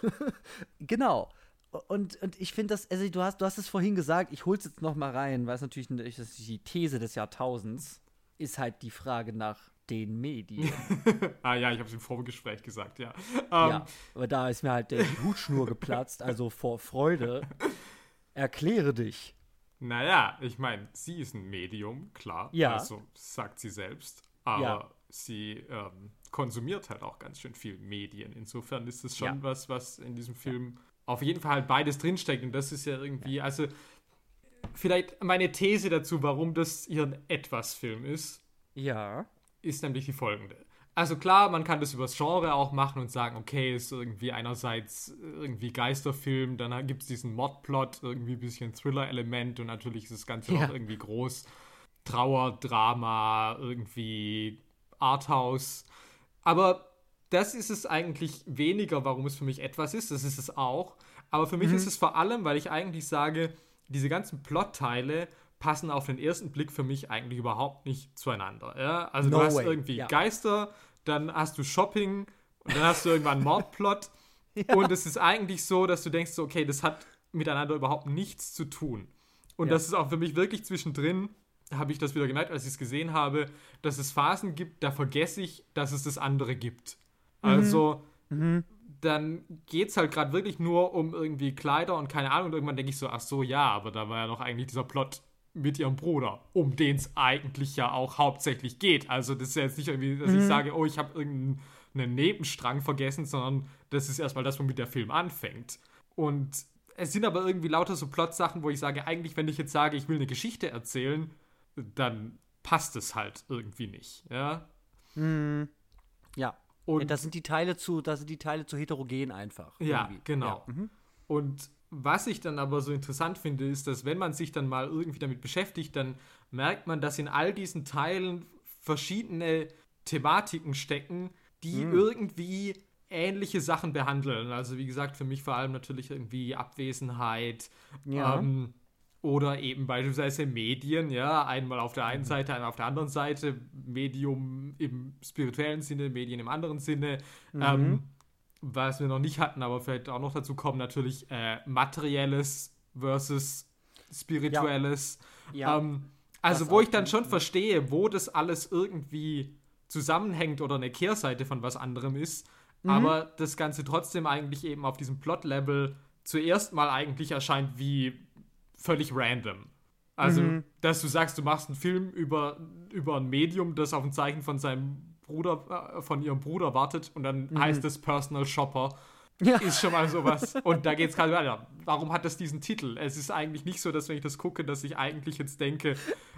genau. Und, und ich finde das, also du hast, du hast es vorhin gesagt, ich hol's jetzt noch mal rein, weil es natürlich das ist die These des Jahrtausends ist halt die Frage nach den Medien. ah ja, ich habe es im Vorgespräch gesagt, ja. Ähm, ja, aber da ist mir halt der die Hutschnur geplatzt, also vor Freude. Erkläre dich. Naja, ich meine, sie ist ein Medium, klar. Ja. Also sagt sie selbst. Aber Ja. sie ähm, konsumiert halt auch ganz schön viel Medien. Insofern ist es schon Ja. was, was in diesem Film auf jeden Fall halt beides drinsteckt. Und das ist ja irgendwie, also vielleicht meine These dazu, warum das hier ein Etwas-Film ist, Ja. ist nämlich die folgende. Also klar, man kann das übers Genre auch machen und sagen, okay, ist irgendwie einerseits irgendwie Geisterfilm, dann gibt es diesen Modplot, irgendwie ein bisschen Thriller-Element und natürlich ist das Ganze ja. auch irgendwie groß. Trauer, Drama, irgendwie Arthouse. Aber das ist es eigentlich weniger, warum es für mich etwas ist. Das ist es auch. Aber für mich mhm. ist es vor allem, weil ich eigentlich sage, diese ganzen Plotteile passen auf den ersten Blick für mich eigentlich überhaupt nicht zueinander. Ja? Also no du hast way. irgendwie ja. Geister, dann hast du Shopping und dann hast du irgendwann einen Mordplot. ja. Und es ist eigentlich so, dass du denkst, okay, das hat miteinander überhaupt nichts zu tun. Und das ist auch für mich wirklich zwischendrin, habe ich das wieder gemerkt, als ich es gesehen habe, dass es Phasen gibt, da vergesse ich, dass es das andere gibt. Mhm. Also, mhm. dann geht es halt gerade wirklich nur um irgendwie Kleider und keine Ahnung. Und irgendwann denke ich so, ach so, ja, aber da war ja noch eigentlich dieser Plot mit ihrem Bruder, um den es eigentlich ja auch hauptsächlich geht. Also das ist ja jetzt nicht irgendwie, dass mhm. ich sage, oh, ich habe irgendeinen Nebenstrang vergessen, sondern das ist erstmal das, womit der Film anfängt. Und es sind aber irgendwie lauter so Plot-Sachen, wo ich sage, eigentlich, wenn ich jetzt sage, ich will eine Geschichte erzählen, dann passt es halt irgendwie nicht, ja. Mhm. Ja. Und das sind die Teile zu, das sind die Teile zu heterogen einfach. Ja, irgendwie. genau. Ja. Mhm. Und was ich dann aber so interessant finde, ist, dass wenn man sich dann mal irgendwie damit beschäftigt, dann merkt man, dass in all diesen Teilen verschiedene Thematiken stecken, die mhm. irgendwie ähnliche Sachen behandeln. Also wie gesagt, für mich vor allem natürlich irgendwie Abwesenheit ja. ähm, oder eben beispielsweise Medien, ja, einmal auf der einen Seite, einmal auf der anderen Seite, Medium im spirituellen Sinne, Medien im anderen Sinne. Mhm. Ähm, was wir noch nicht hatten, aber vielleicht auch noch dazu kommen, natürlich äh, materielles versus spirituelles. Ja. ja. Ähm, also, wo ich dann schon verstehe, wo das alles irgendwie zusammenhängt oder eine Kehrseite von was anderem ist, mhm. aber das Ganze trotzdem eigentlich eben auf diesem Plot-Level zuerst mal eigentlich erscheint wie völlig random. Also, mhm. dass du sagst, du machst einen Film über, über ein Medium, das auf ein Zeichen von seinem Bruder, äh, von ihrem Bruder wartet und dann mhm. heißt es Personal Shopper. Ja. Ist schon mal sowas. Und da geht es gerade weiter. Warum hat das diesen Titel? Es ist eigentlich nicht so, dass wenn ich das gucke, dass ich eigentlich jetzt denke,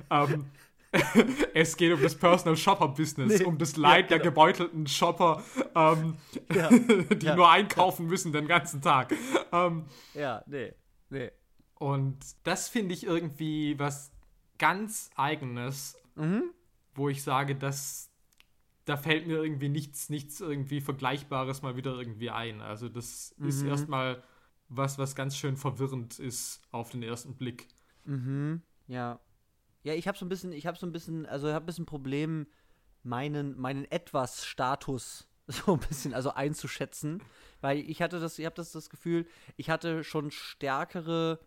ähm, es geht um das Personal Shopper Business, nee. um das Leid ja, genau. der gebeutelten Shopper, ähm, ja. die nur einkaufen müssen den ganzen Tag. Ähm, ja, nee, nee. Und das finde ich irgendwie was ganz Eigenes, mhm. wo ich sage, dass da fällt mir irgendwie nichts, nichts irgendwie Vergleichbares mal wieder irgendwie ein. Also das mhm. ist erstmal was, was ganz schön verwirrend ist auf den ersten Blick. Mhm. Ja. Ja, ich habe so ein bisschen, ich habe so ein bisschen, also ich habe ein bisschen Problem, meinen, meinen etwas Status so ein bisschen, also einzuschätzen, weil ich hatte das, ich habe das, das Gefühl, ich hatte schon stärkere,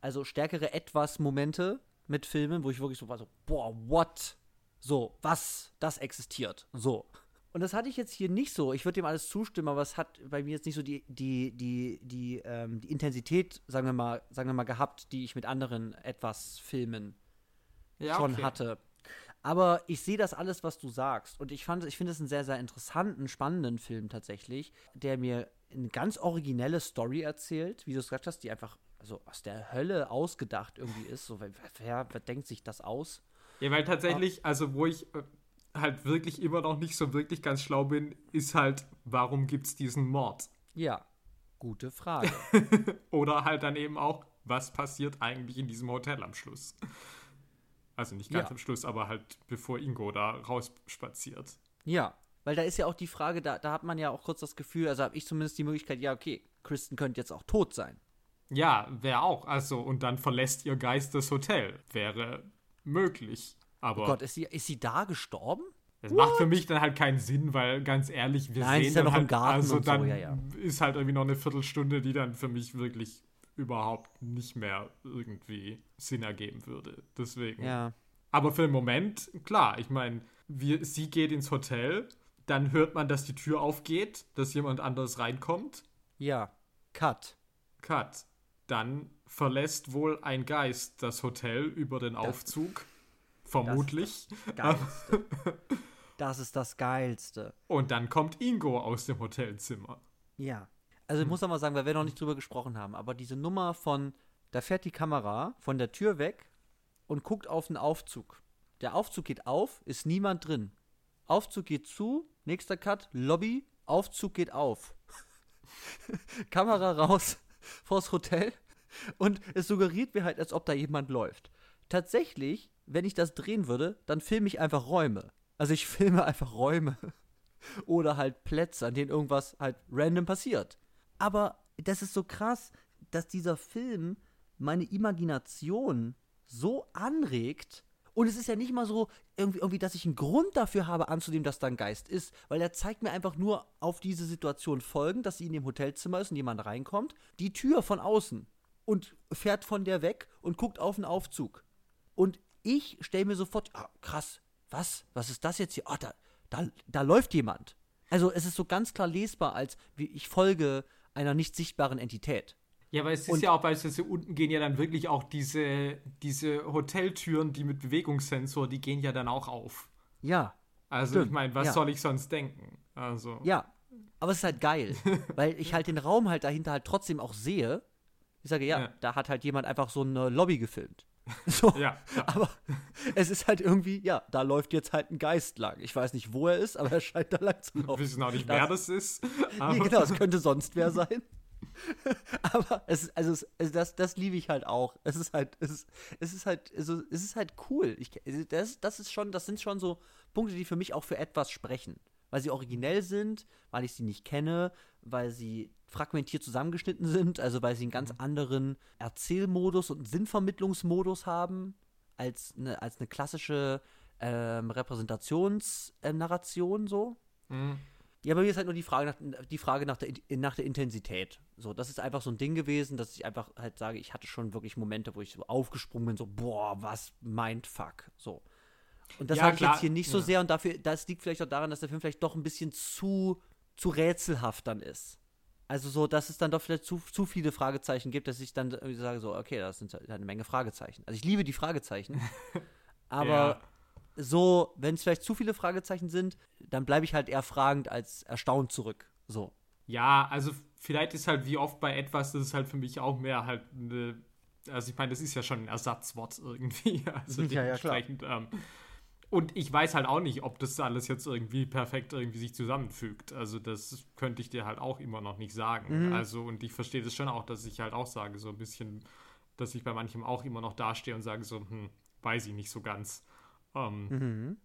also stärkere etwas Momente mit Filmen, wo ich wirklich so war so, boah, what? So, was, das existiert. So. Und das hatte ich jetzt hier nicht so. Ich würde dem alles zustimmen, aber es hat bei mir jetzt nicht so die, die, die, die, ähm, die Intensität, sagen wir mal, sagen wir mal, gehabt, die ich mit anderen etwas Filmen ja, schon okay. hatte. Aber ich sehe das alles, was du sagst. Und ich fand, ich finde es einen sehr, sehr interessanten, spannenden Film tatsächlich, der mir eine ganz originelle Story erzählt, wie du es gesagt hast, die einfach also aus der Hölle ausgedacht irgendwie ist. So, wer, wer denkt sich das aus? Ja, weil tatsächlich, also wo ich äh, halt wirklich immer noch nicht so wirklich ganz schlau bin, ist halt, warum gibt es diesen Mord? Ja, gute Frage. Oder halt dann eben auch, was passiert eigentlich in diesem Hotel am Schluss? Also nicht ganz ja. am Schluss, aber halt bevor Ingo da rausspaziert. Ja, weil da ist ja auch die Frage, da, da hat man ja auch kurz das Gefühl, also habe ich zumindest die Möglichkeit, ja, okay, Kristen könnte jetzt auch tot sein. Ja, wäre auch. Also, und dann verlässt ihr Geist das Hotel. Wäre möglich. Aber oh Gott, ist sie, ist sie da gestorben? Das What? macht für mich dann halt keinen Sinn, weil ganz ehrlich, wir Nein, sehen ist ja noch halt, im Garten also dann so, ja, ja. ist halt irgendwie noch eine Viertelstunde, die dann für mich wirklich überhaupt nicht mehr irgendwie Sinn ergeben würde. Deswegen. Ja. Aber für den Moment, klar, ich meine, sie geht ins Hotel, dann hört man, dass die Tür aufgeht, dass jemand anders reinkommt. Ja. Cut. Cut. Dann verlässt wohl ein Geist das Hotel über den das, Aufzug. Vermutlich. Das, Geilste. das ist das Geilste. Und dann kommt Ingo aus dem Hotelzimmer. Ja. Also ich hm. muss mal sagen, weil wir noch nicht drüber gesprochen haben, aber diese Nummer von, da fährt die Kamera von der Tür weg und guckt auf den Aufzug. Der Aufzug geht auf, ist niemand drin. Aufzug geht zu, nächster Cut, Lobby, Aufzug geht auf. Kamera raus vors Hotel und es suggeriert mir halt, als ob da jemand läuft. Tatsächlich, wenn ich das drehen würde, dann filme ich einfach Räume. Also ich filme einfach Räume oder halt Plätze, an denen irgendwas halt random passiert. Aber das ist so krass, dass dieser Film meine Imagination so anregt. Und es ist ja nicht mal so, irgendwie, irgendwie, dass ich einen Grund dafür habe, anzunehmen, dass da ein Geist ist, weil er zeigt mir einfach nur auf diese Situation folgend, dass sie in dem Hotelzimmer ist und jemand reinkommt, die Tür von außen und fährt von der weg und guckt auf den Aufzug. Und ich stelle mir sofort, ah, krass, was? Was ist das jetzt hier? Oh, da, da, da läuft jemand. Also es ist so ganz klar lesbar, als wie ich folge einer nicht sichtbaren Entität. Ja, aber es ist und, ja auch beispielsweise unten gehen ja dann wirklich auch diese, diese Hoteltüren, die mit Bewegungssensor, die gehen ja dann auch auf. Ja. Also stimmt, ich meine, was ja. soll ich sonst denken? Also. Ja, aber es ist halt geil, weil ich halt den Raum halt dahinter halt trotzdem auch sehe. Ich sage, ja, ja, da hat halt jemand einfach so eine Lobby gefilmt. So, ja, ja, aber es ist halt irgendwie, ja, da läuft jetzt halt ein Geist lang. Ich weiß nicht, wo er ist, aber er scheint da lang zu laufen. Wir wissen auch nicht, wer das, das ist. Nee, genau, es könnte sonst wer sein. aber es also, es, also das, das liebe ich halt auch. Es ist halt, es ist, es ist halt, also, es ist halt cool. Ich, das, das ist schon, das sind schon so Punkte, die für mich auch für etwas sprechen. Weil sie originell sind, weil ich sie nicht kenne, weil sie fragmentiert zusammengeschnitten sind, also weil sie einen ganz mhm. anderen Erzählmodus und Sinnvermittlungsmodus haben als eine, als eine klassische ähm, Repräsentationsnarration so. Mhm. Ja, bei mir ist halt nur die Frage nach, die Frage nach der, nach der Intensität. So, das ist einfach so ein Ding gewesen, dass ich einfach halt sage, ich hatte schon wirklich Momente, wo ich so aufgesprungen bin, so, boah, was meint fuck. So. Und das ja, habe ich jetzt hier nicht so ja. sehr und dafür, das liegt vielleicht auch daran, dass der Film vielleicht doch ein bisschen zu, zu rätselhaft dann ist. Also so, dass es dann doch vielleicht zu, zu viele Fragezeichen gibt, dass ich dann irgendwie sage, so, okay, das sind halt eine Menge Fragezeichen. Also ich liebe die Fragezeichen. aber ja. so, wenn es vielleicht zu viele Fragezeichen sind, dann bleibe ich halt eher fragend als erstaunt zurück. So. Ja, also vielleicht ist halt wie oft bei etwas, das ist halt für mich auch mehr halt eine, also ich meine, das ist ja schon ein Ersatzwort irgendwie. Also ja, ja, klar. Ähm, und ich weiß halt auch nicht, ob das alles jetzt irgendwie perfekt irgendwie sich zusammenfügt. Also das könnte ich dir halt auch immer noch nicht sagen. Mhm. Also und ich verstehe das schon auch, dass ich halt auch sage, so ein bisschen, dass ich bei manchem auch immer noch dastehe und sage so, hm, weiß ich nicht so ganz. Ähm, mhm.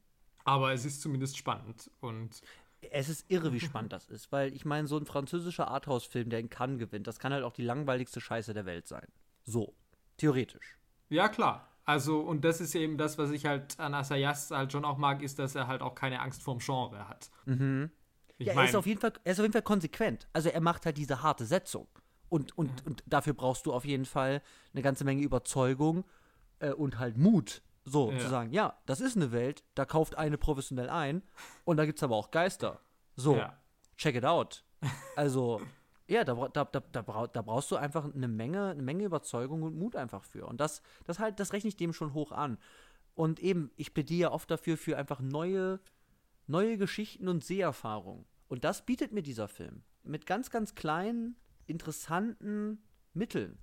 Aber es ist zumindest spannend und es ist irre, wie spannend das ist, weil ich meine, so ein französischer Arthouse-Film, der in Cannes gewinnt, das kann halt auch die langweiligste Scheiße der Welt sein. So, theoretisch. Ja, klar. Also, und das ist eben das, was ich halt an Asayas halt schon auch mag, ist, dass er halt auch keine Angst vorm Genre hat. Mhm. ja, er ist, auf jeden Fall, er ist auf jeden Fall konsequent. Also er macht halt diese harte Setzung. Und, und, mhm. und dafür brauchst du auf jeden Fall eine ganze Menge Überzeugung äh, und halt Mut. So, ja. zu sagen, ja, das ist eine Welt, da kauft eine professionell ein und da gibt es aber auch Geister. So, ja. check it out. Also, ja, da, da, da, da, brauchst du einfach eine Menge, eine Menge Überzeugung und Mut einfach für. Und das, das halt, das rechne ich dem schon hoch an. Und eben, ich plädiere oft dafür, für einfach neue, neue Geschichten und Seherfahrungen. Und das bietet mir dieser Film. Mit ganz, ganz kleinen, interessanten Mitteln.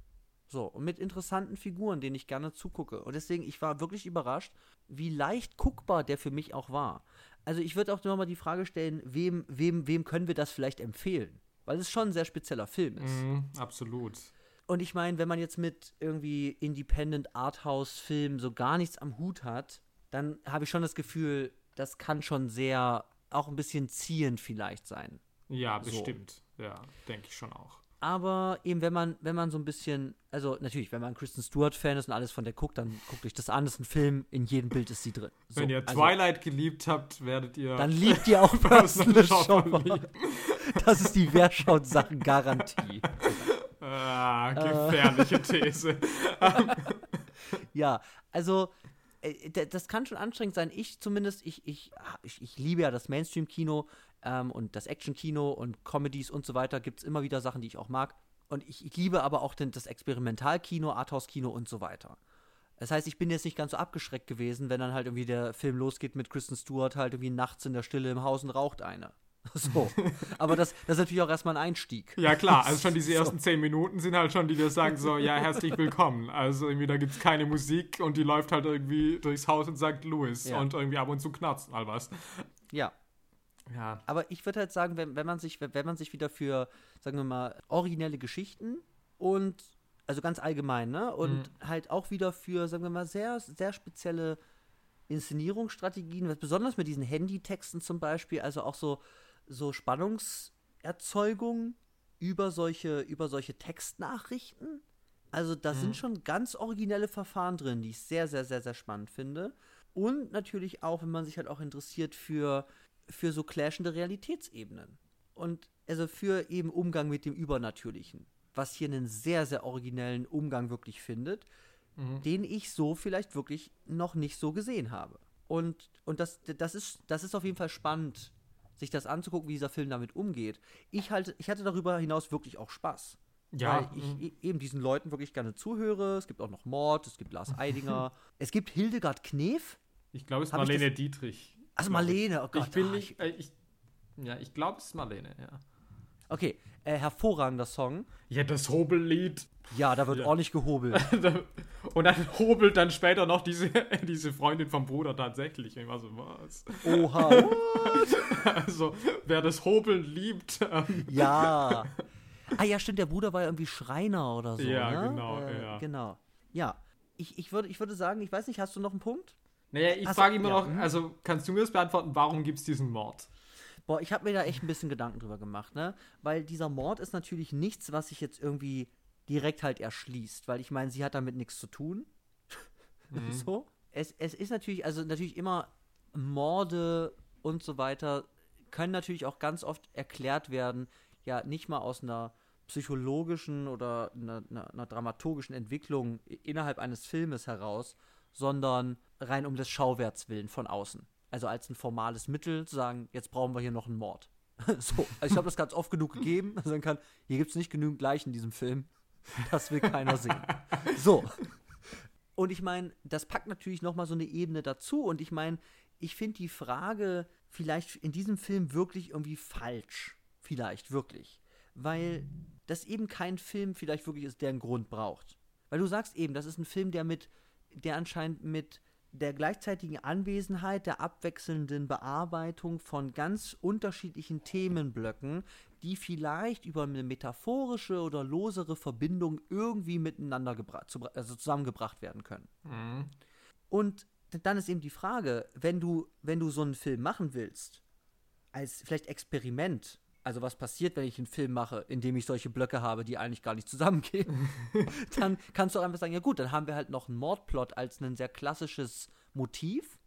So, und mit interessanten Figuren, denen ich gerne zugucke. Und deswegen, ich war wirklich überrascht, wie leicht guckbar der für mich auch war. Also ich würde auch nochmal die Frage stellen, wem, wem, wem können wir das vielleicht empfehlen? Weil es schon ein sehr spezieller Film ist. Mm, absolut. Und ich meine, wenn man jetzt mit irgendwie Independent Arthouse-Filmen so gar nichts am Hut hat, dann habe ich schon das Gefühl, das kann schon sehr, auch ein bisschen ziehend vielleicht sein. Ja, bestimmt. So. Ja, denke ich schon auch. Aber eben, wenn man, wenn man so ein bisschen, also natürlich, wenn man Kristen Stewart-Fan ist und alles von der guckt, dann guckt euch das an. Das ist ein Film, in jedem Bild ist sie drin. So, wenn ihr also, Twilight geliebt habt, werdet ihr. Dann liebt ihr auch Personal Shopper. Das ist die Wer schaut Sachen Garantie. Ah, gefährliche These. ja, also äh, das kann schon anstrengend sein. Ich zumindest, ich, ich, ich, ich liebe ja das Mainstream-Kino ähm, und das Action-Kino und Comedies und so weiter. Gibt es immer wieder Sachen, die ich auch mag. Und ich, ich liebe aber auch den, das Experimentalkino, Arthouse-Kino und so weiter. Das heißt, ich bin jetzt nicht ganz so abgeschreckt gewesen, wenn dann halt irgendwie der Film losgeht mit Kristen Stewart halt irgendwie nachts in der Stille im Haus und raucht eine. So. Aber das, das ist natürlich auch erstmal ein Einstieg. Ja, klar. Also schon diese ersten so. zehn Minuten sind halt schon, die dir sagen so, ja, herzlich willkommen. Also irgendwie, da gibt es keine Musik und die läuft halt irgendwie durchs Haus und sagt Louis. Ja. Und irgendwie ab und zu knarzt mal was. Ja. Ja. Aber ich würde halt sagen, wenn, wenn man sich, wenn, man sich wieder für, sagen wir mal, originelle Geschichten und also ganz allgemein, ne? Und Mhm. halt auch wieder für, sagen wir mal, sehr, sehr spezielle Inszenierungsstrategien, was besonders mit diesen Handytexten zum Beispiel, also auch so, so Spannungserzeugung über solche, über solche Textnachrichten. Also da Mhm. sind schon ganz originelle Verfahren drin, die ich sehr, sehr, sehr, sehr spannend finde. Und natürlich auch, wenn man sich halt auch interessiert für, für so clashende Realitätsebenen. Und also für eben Umgang mit dem Übernatürlichen. Was hier einen sehr, sehr originellen Umgang wirklich findet, Mhm. den ich so vielleicht wirklich noch nicht so gesehen habe. Und, und das, das, ist, das ist auf jeden Fall spannend, sich das anzugucken, wie dieser Film damit umgeht. Ich, halte, ich hatte darüber hinaus wirklich auch Spaß. Ja, Weil ich mhm. e- eben diesen Leuten wirklich gerne zuhöre. Es gibt auch noch Mord, es gibt Lars Eidinger, es gibt Hildegard Knef. ich glaube, es ist Hab Marlene Dietrich. Also. Marlene, oh Gott. Ich bin nicht, äh, ich, ja, ich glaube, es ist Marlene, ja. Okay, äh, hervorragender Song. Ja, das Hobellied. Ja, da wird Ja. ordentlich gehobelt. Und dann hobelt dann später noch diese, diese Freundin vom Bruder tatsächlich. Ich war so, was? Oha. Also, wer das Hobeln liebt, ähm, ja. Ah ja, stimmt, der Bruder war ja irgendwie Schreiner oder so. Ja, ne? genau, äh, ja. Genau. Ja. Ich, ich, würde, ich würde sagen, ich weiß nicht, hast du noch einen Punkt? naja, ich frage immer ja, noch, mhm. also kannst du mir das beantworten, warum gibt es diesen Mord? Boah, ich habe mir da echt ein bisschen Gedanken drüber gemacht, ne? Weil dieser Mord ist natürlich nichts, was sich jetzt irgendwie direkt halt erschließt, weil ich meine, sie hat damit nichts zu tun. Mhm. So. Es, es ist natürlich, also natürlich immer Morde und so weiter können natürlich auch ganz oft erklärt werden, ja, nicht mal aus einer psychologischen oder einer, einer, einer dramaturgischen Entwicklung innerhalb eines Filmes heraus, sondern rein um des Schauwerts willen von außen. Also als ein formales Mittel zu sagen, jetzt brauchen wir hier noch einen Mord. so, also ich habe das ganz oft genug gegeben, dass man kann, hier gibt es nicht genügend Leichen in diesem Film. Das will keiner sehen. So. Und ich meine, das packt natürlich noch mal so eine Ebene dazu. Und ich meine, ich finde die Frage vielleicht in diesem Film wirklich irgendwie falsch. Vielleicht, wirklich. Weil das eben kein Film vielleicht wirklich ist, der einen Grund braucht. Weil du sagst eben, das ist ein Film, der mit, der anscheinend mit der gleichzeitigen Anwesenheit, der abwechselnden Bearbeitung von ganz unterschiedlichen Themenblöcken, die vielleicht über eine metaphorische oder losere Verbindung irgendwie miteinander gebra- zu, also zusammengebracht werden können. Mhm. Und dann ist eben die Frage, wenn du, wenn du so einen Film machen willst, als vielleicht Experiment, also was passiert, wenn ich einen Film mache, in dem ich solche Blöcke habe, die eigentlich gar nicht zusammengehen, dann kannst du auch einfach sagen, ja gut, dann haben wir halt noch einen Mordplot als ein sehr klassisches Motiv.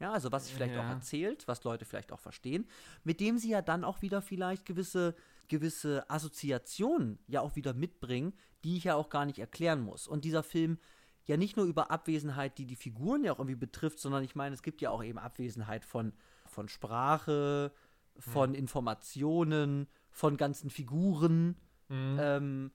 Ja, also was sich vielleicht auch Ja. erzählt, was Leute vielleicht auch verstehen, mit dem sie ja dann auch wieder vielleicht gewisse, gewisse Assoziationen ja auch wieder mitbringen, die ich ja auch gar nicht erklären muss. Und dieser Film ja nicht nur über Abwesenheit, die die Figuren ja auch irgendwie betrifft, sondern ich meine, es gibt ja auch eben Abwesenheit von, von Sprache, von Informationen, von ganzen Figuren. Mhm. Ähm,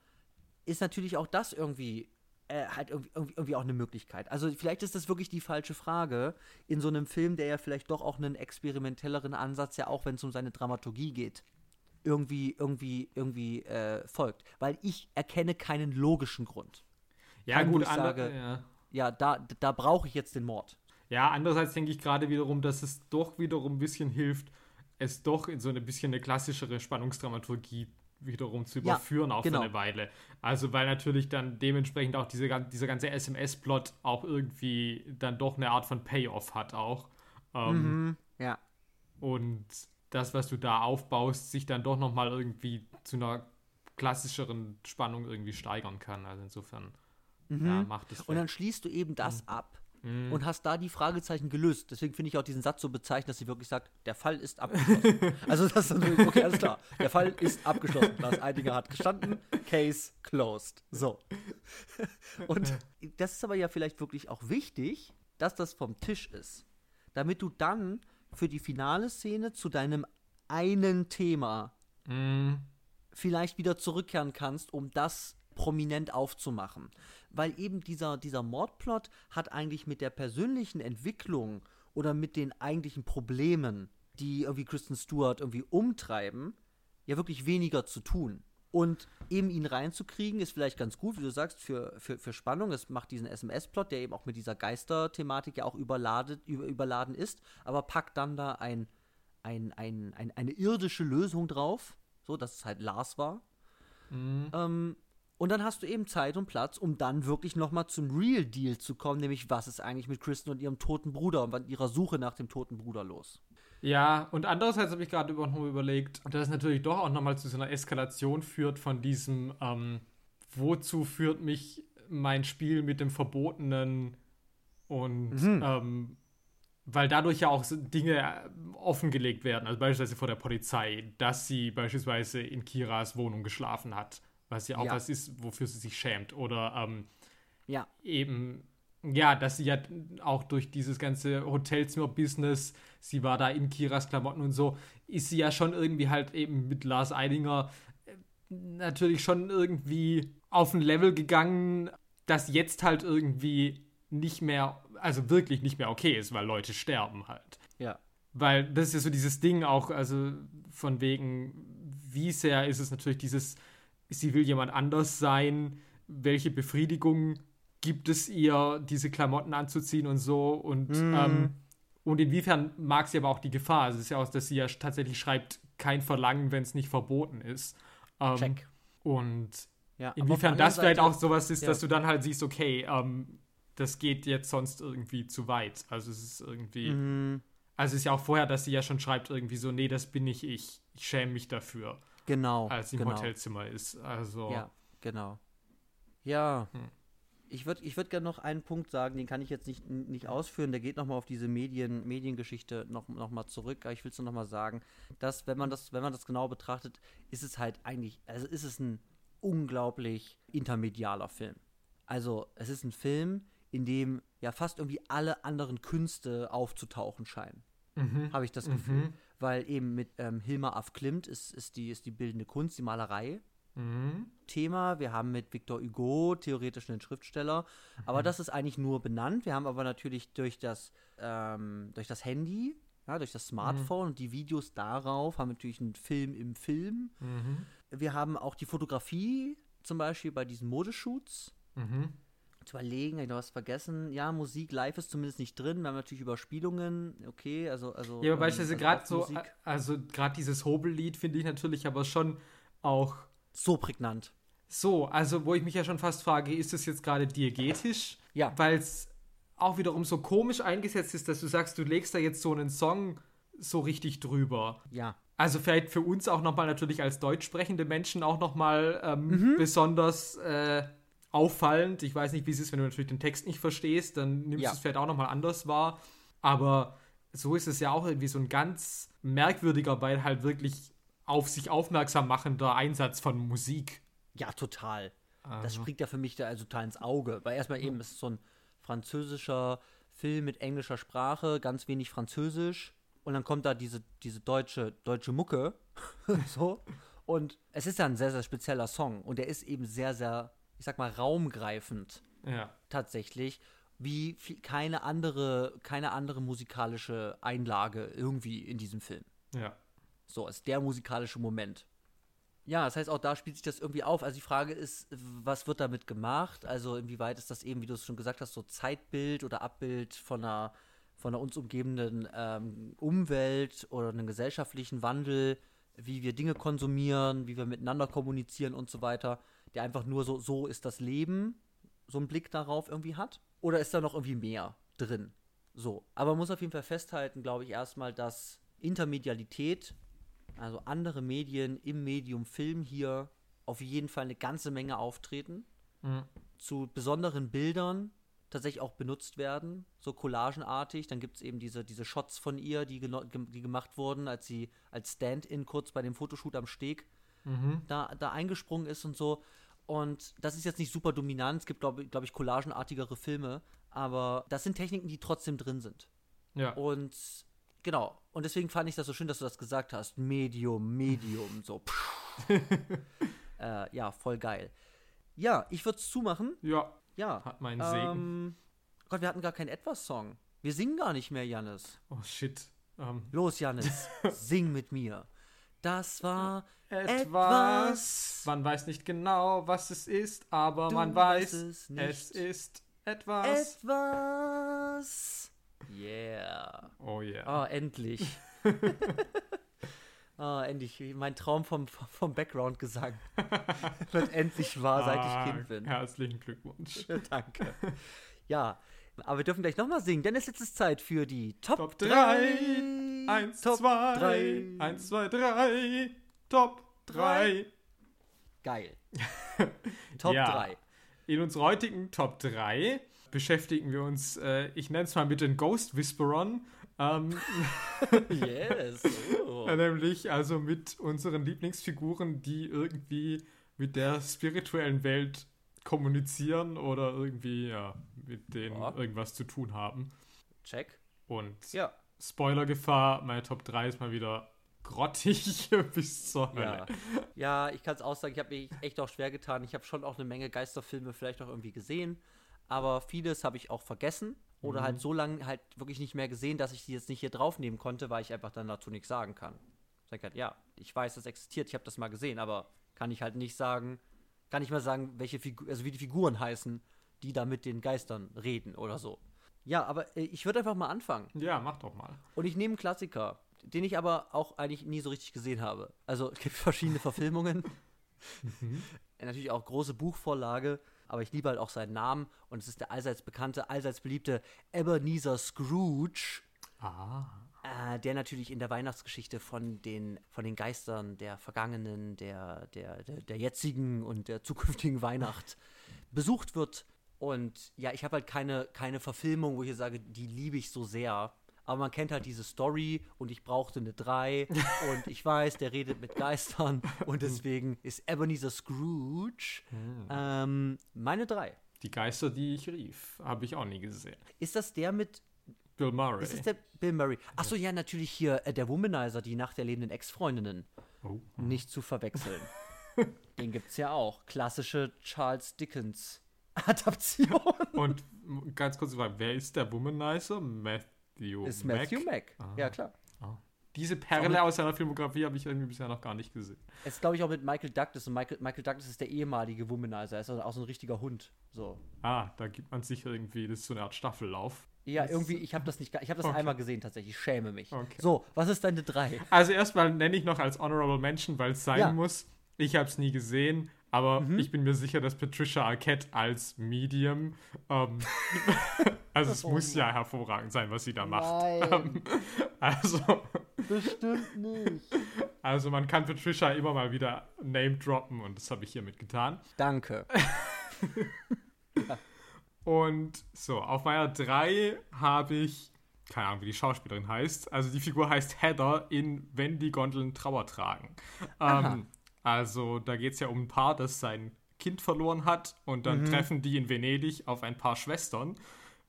ist natürlich auch das irgendwie äh, halt irgendwie, irgendwie, auch eine Möglichkeit. Also vielleicht ist das wirklich die falsche Frage in so einem Film, der ja vielleicht doch auch einen experimentelleren Ansatz, ja auch wenn es um seine Dramaturgie geht, irgendwie, irgendwie, irgendwie äh, folgt. Weil ich erkenne keinen logischen Grund. ja, kein, gut, ich sage- ja. Ja, da, da brauche ich jetzt den Mord. Ja, andererseits denke ich gerade wiederum, dass es doch wiederum ein bisschen hilft, es doch in so eine bisschen eine klassischere Spannungsdramaturgie wiederum zu Ja, überführen, auch genau. für eine Weile. Also weil natürlich dann dementsprechend auch diese, dieser ganze SMS-Plot auch irgendwie dann doch eine Art von Payoff hat auch. Ähm, Mhm. Ja. Und das, was du da aufbaust, sich dann doch nochmal irgendwie zu einer klassischeren Spannung irgendwie steigern kann. Also insofern ja, macht es Mhm. Und dann schließt du eben das ab Mhm. und hast da die Fragezeichen gelöst. Deswegen finde ich auch diesen Satz so bezeichnend, dass sie wirklich sagt, der Fall ist abgeschlossen. also das ist dann okay, alles klar. Der Fall ist abgeschlossen. Lars Eidinger hat gestanden, Case closed. So. Und das ist aber ja vielleicht wirklich auch wichtig, dass das vom Tisch ist. Damit du dann für die finale Szene zu deinem einen Thema Mhm. vielleicht wieder zurückkehren kannst, um das prominent aufzumachen. Weil eben dieser, dieser Mordplot hat eigentlich mit der persönlichen Entwicklung oder mit den eigentlichen Problemen, die irgendwie Kristen Stewart irgendwie umtreiben, ja wirklich weniger zu tun. Und eben ihn reinzukriegen, ist vielleicht ganz gut, wie du sagst, für, für, für Spannung. Es macht diesen SMS-Plot, der eben auch mit dieser Geister-Thematik ja auch überladet, über, überladen ist, aber packt dann da ein, ein, ein, ein, eine irdische Lösung drauf, so dass es halt Lars war. Mhm. Ähm, und dann hast du eben Zeit und Platz, um dann wirklich nochmal zum Real Deal zu kommen, nämlich was ist eigentlich mit Kristen und ihrem toten Bruder und ihrer Suche nach dem toten Bruder los. Ja, und andererseits habe ich gerade über, noch überlegt, dass es natürlich doch auch nochmal zu so einer Eskalation führt von diesem, ähm, wozu führt mich mein Spiel mit dem Verbotenen und Mhm. ähm, weil dadurch ja auch Dinge äh, offengelegt werden, also beispielsweise vor der Polizei, dass sie beispielsweise in Kiras Wohnung geschlafen hat, was ja auch Ja. was ist, wofür sie sich schämt. Oder ähm, Ja, eben, ja, dass sie ja auch durch dieses ganze Hotelzimmer-Business, sie war da in Kiras Klamotten und so, ist sie ja schon irgendwie halt eben mit Lars Eidinger äh, natürlich schon irgendwie auf ein Level gegangen, das jetzt halt irgendwie nicht mehr, also wirklich nicht mehr okay ist, weil Leute sterben halt. ja. Weil das ist ja so dieses Ding auch, also von wegen, wie sehr ist es natürlich dieses, sie will jemand anders sein, welche Befriedigung gibt es ihr, diese Klamotten anzuziehen und so und, Mhm. ähm, und inwiefern mag sie aber auch die Gefahr. Also es ist ja auch, dass sie ja tatsächlich schreibt, kein Verlangen, wenn es nicht verboten ist. Ähm, Check. Und Ja, inwiefern das vielleicht Seite- auch sowas ist, ja. dass du dann halt siehst, okay, ähm, das geht jetzt sonst irgendwie zu weit. Also es ist irgendwie. Mhm, Also es ist ja auch vorher, dass sie ja schon schreibt irgendwie so, nee, das bin nicht ich. Ich schäme mich dafür, genau. als im genau. Hotelzimmer ist. Also Ja, genau. Ja. Hm. Ich würde ich würd gerne noch einen Punkt sagen, den kann ich jetzt nicht, nicht ausführen, der geht nochmal auf diese Medien, Mediengeschichte noch, noch mal zurück, aber ich will es nur nochmal sagen, dass, wenn man das, wenn man das genau betrachtet, ist es halt eigentlich, also ist es ein unglaublich intermedialer Film. Also, es ist ein Film, in dem ja fast irgendwie alle anderen Künste aufzutauchen scheinen mhm. habe ich das Gefühl. Weil eben mit ähm, Hilmar af Klimt ist, ist, die, ist die bildende Kunst, die Malerei. Mhm. Thema. Wir haben mit Victor Hugo theoretisch einen Schriftsteller. Aber das ist eigentlich nur benannt. Wir haben aber natürlich durch das, ähm, durch das Handy, ja, durch das Smartphone und die Videos darauf, haben wir natürlich einen Film im Film. Mhm. Wir haben auch die Fotografie, zum Beispiel bei diesen Modeshoots Mhm. Zu überlegen, noch was vergessen. Ja, Musik live ist zumindest nicht drin. Wir haben natürlich Überspielungen, okay, also. also Ja, aber ähm, beispielsweise also gerade so, Musik. also gerade dieses Hobellied finde ich natürlich aber schon auch So prägnant. so, also wo ich mich ja schon fast frage, ist das jetzt gerade diegetisch? Ja. Weil es auch wiederum so komisch eingesetzt ist, dass du sagst, du legst da jetzt so einen Song so richtig drüber. Ja. Also vielleicht für uns auch nochmal natürlich als deutsch sprechende Menschen auch nochmal ähm, Mhm. besonders äh, auffallend. Ich weiß nicht, wie es ist, wenn du natürlich den Text nicht verstehst, dann nimmst Ja. du es vielleicht auch nochmal anders wahr. Aber so ist es ja auch irgendwie so ein ganz merkwürdiger, weil halt wirklich auf sich aufmerksam machender Einsatz von Musik. Ja, total. Das Also, springt ja für mich da also total ins Auge. Weil erstmal eben ist es so ein französischer Film mit englischer Sprache, ganz wenig Französisch. Und dann kommt da diese, diese deutsche, deutsche Mucke. so. Und es ist ja ein sehr, sehr spezieller Song. Und der ist eben sehr, sehr, ich sag mal, raumgreifend. ja. tatsächlich wie viel, keine andere keine andere musikalische Einlage irgendwie in diesem Film. Ja. So ist der musikalische Moment. Ja, das heißt auch da spielt sich das irgendwie auf. Also die Frage ist, was wird damit gemacht? Also inwieweit ist das eben, wie du es schon gesagt hast, so Zeitbild oder Abbild von einer von einer uns umgebenden ähm, Umwelt oder einem gesellschaftlichen Wandel, wie wir Dinge konsumieren, wie wir miteinander kommunizieren und so weiter, der einfach nur so so ist das Leben so einen Blick darauf irgendwie hat? Oder ist da noch irgendwie mehr drin? So. Aber man muss auf jeden Fall festhalten, glaube ich, erstmal, dass Intermedialität, also andere Medien im Medium Film hier auf jeden Fall eine ganze Menge auftreten, Mhm. zu besonderen Bildern tatsächlich auch benutzt werden, so collagenartig. Dann gibt es eben diese, diese Shots von ihr, die, die gemacht wurden, als sie als Stand-in kurz bei dem Fotoshoot am Steg Mhm. da, da eingesprungen ist und so. Und das ist jetzt nicht super dominant. Es gibt, glaube glaub ich, collagenartigere Filme. Aber das sind Techniken, die trotzdem drin sind. Ja. Und genau. Und deswegen fand ich das so schön, dass du das gesagt hast. Medium, Medium, so. äh, ja, voll geil. Ja, ich würde es zumachen. Ja. Ja. Hat meinen Segen. Ähm, Gott, wir hatten gar keinen Etwas-Song. Wir singen gar nicht mehr, Jannis. Oh shit. Ähm, Los, Jannis, sing mit mir. Das war etwas. Etwas. Man weiß nicht genau, was es ist, aber Du man weiß, es nicht. es ist etwas. etwas. Yeah. oh yeah. Oh, endlich. oh, endlich, mein Traum vom, vom Background-Gesang wird endlich wahr, seit Ah, ich Kind bin. Herzlichen Glückwunsch. Danke. Ja, aber wir dürfen gleich nochmal singen, denn es ist jetzt Zeit für die Top, Top 3. 3. Eins, Top zwei. 3. Eins, zwei, drei. Top 3. Geil. Top Ja. 3. In unserer heutigen Top 3 beschäftigen wir uns, äh, ich nenne es mal mit den Ghost Whisperern. Ähm, Yes. Oh. Nämlich also mit unseren Lieblingsfiguren, die irgendwie mit der spirituellen Welt kommunizieren oder irgendwie ja, mit denen Ja. irgendwas zu tun haben. Check. Und Ja. Spoilergefahr, meine Top 3 ist mal wieder grottig bis zur Hölle. Ja, ja ich kann es auch sagen, ich habe mich echt auch schwer getan. Ich habe schon auch eine Menge Geisterfilme vielleicht auch irgendwie gesehen, aber vieles habe ich auch vergessen oder Mhm. halt so lange halt wirklich nicht mehr gesehen, dass ich die jetzt nicht hier draufnehmen konnte, weil ich einfach dann dazu nichts sagen kann. Ich sag halt, ja, ich weiß, das existiert, ich habe das mal gesehen, aber kann ich halt nicht sagen, kann nicht mal sagen, welche Figur, also wie die Figuren heißen, die da mit den Geistern reden oder so. Ja, aber äh, ich würde einfach mal anfangen. Ja, mach doch mal. Und ich nehme einen Klassiker, den ich aber auch eigentlich nie so richtig gesehen habe. Also es gibt verschiedene Verfilmungen. Äh, Natürlich auch große Buchvorlage, aber ich liebe halt auch seinen Namen und es ist der allseits bekannte, allseits beliebte Ebenezer Scrooge, Ah. äh, der natürlich in der Weihnachtsgeschichte von den, von den Geistern der vergangenen, der, der, der, der jetzigen und der zukünftigen Weihnacht besucht wird. Und ja, ich habe halt keine, keine Verfilmung, wo ich sage, die liebe ich so sehr. Aber man kennt halt diese Story und ich brauchte eine 3 und ich weiß, der redet mit Geistern und deswegen ist Ebenezer Scrooge ähm, meine 3. Die Geister, die ich rief, habe ich auch nie gesehen. Ist das der mit Bill Murray. Ist es der Bill Murray? Achso, ja, natürlich hier äh, der Womanizer, die Nacht der lebenden Ex-Freundinnen. oh. Nicht zu verwechseln. Den gibt's ja auch. Klassische Charles Dickens Adaption. Und ganz kurz, wer ist der Womanizer? Matthew Ist Matthew Mack. Ah. Ja, klar. Diese Perle aus seiner Filmografie habe ich irgendwie bisher noch gar nicht gesehen. Es ist, glaube ich, auch mit Michael Douglas. Und Michael, Michael Douglas ist der ehemalige Womanizer. Er ist also auch so ein richtiger Hund. So. Ah, da gibt man sich irgendwie, das ist so eine Art Staffellauf. Ja, irgendwie, ich habe das nicht, ich habe das Okay. einmal gesehen tatsächlich. Ich schäme mich. Okay. So, was ist deine 3? Also erstmal nenne ich noch als Honorable Mention, weil es sein Ja. muss. Ich habe es nie gesehen, aber Mhm. ich bin mir sicher, dass Patricia Arquette als Medium, ähm, also es Oh muss ja hervorragend sein, was sie da macht. Nein, Also, bestimmt nicht. also man kann Patricia immer mal wieder Name droppen und das habe ich hiermit getan. Danke. Und so, auf meiner 3 habe ich, keine Ahnung, wie die Schauspielerin heißt. Also die Figur heißt Heather in Wenn die Gondeln Trauer tragen. Ähm, also da geht es ja um ein Paar, das sein Kind verloren hat und dann treffen die in Venedig auf ein paar Schwestern,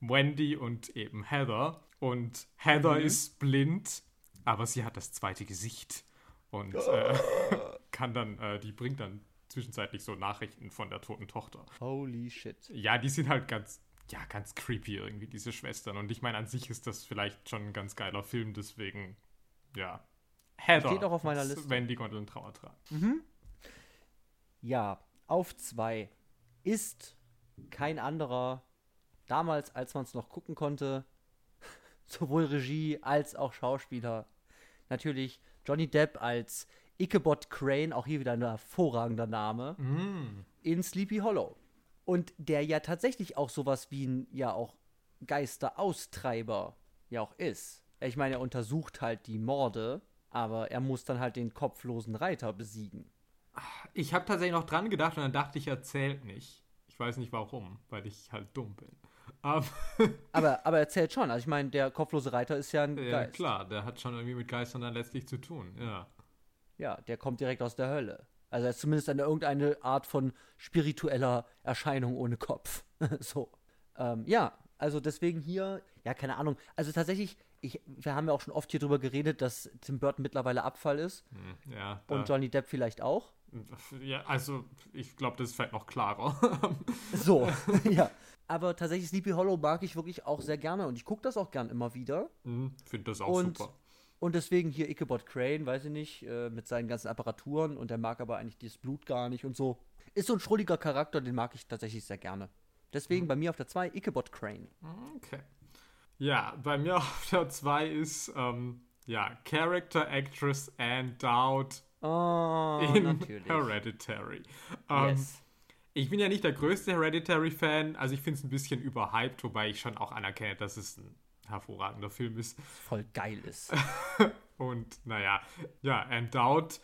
Wendy und eben Heather. Und Heather ist blind, aber sie hat das zweite Gesicht und äh, kann dann, äh, die bringt dann zwischenzeitlich so Nachrichten von der toten Tochter. Holy shit. Ja, die sind halt ganz, ja, ganz creepy irgendwie, diese Schwestern. Und ich meine, an sich ist das vielleicht schon ein ganz geiler Film, deswegen, ja. Heather. Steht auch auf meiner Liste. Wenn die Gondeln Trauer tragen. Ja, auf zwei ist kein anderer, damals, als man es noch gucken konnte, sowohl Regie als auch Schauspieler. Natürlich Johnny Depp als Ichabod Crane, auch hier wieder ein hervorragender Name, Mm. in Sleepy Hollow. Und der ja tatsächlich auch sowas wie ein, ja auch Geisteraustreiber ja auch ist. Ich meine, er untersucht halt die Morde, aber er muss dann halt den kopflosen Reiter besiegen. Ich habe tatsächlich noch dran gedacht und dann dachte ich, er zählt nicht. Ich weiß nicht warum, weil ich halt dumm bin. Aber, Aber, aber er zählt schon. Also ich meine, der kopflose Reiter ist ja ein ja, Geist. klar, der hat schon irgendwie mit Geistern dann letztlich zu tun, ja. Ja, der kommt direkt aus der Hölle. Also er ist zumindest eine irgendeine Art von spiritueller Erscheinung ohne Kopf. so. Ähm, ja, also deswegen hier, ja, keine Ahnung. Also tatsächlich, ich, wir haben ja auch schon oft hier drüber geredet, dass Tim Burton mittlerweile Abfall ist Hm, ja und Johnny Depp vielleicht auch. ja, also ich glaube, das ist vielleicht noch klarer. So, ja. Aber tatsächlich Sleepy Hollow mag ich wirklich auch sehr gerne und ich gucke das auch gern immer wieder. Finde das auch Und- super. Und deswegen hier Ichabod Crane, weiß ich nicht, äh, mit seinen ganzen Apparaturen und der mag aber eigentlich dieses Blut gar nicht und so. Ist so ein schrulliger Charakter, den mag ich tatsächlich sehr gerne. Deswegen bei mir auf der 2 Ichabod Crane. Okay. Ja, bei mir auf der 2 ist ähm, ja, Character Actress Anne Dowd Oh, in natürlich. Hereditary. Ähm, Yes. Ich bin ja nicht der größte Hereditary-Fan, also ich finde es ein bisschen überhyped, wobei ich schon auch anerkenne, dass es ein hervorragender Film ist. Voll geil ist. Und naja, ja, Anne Dowd,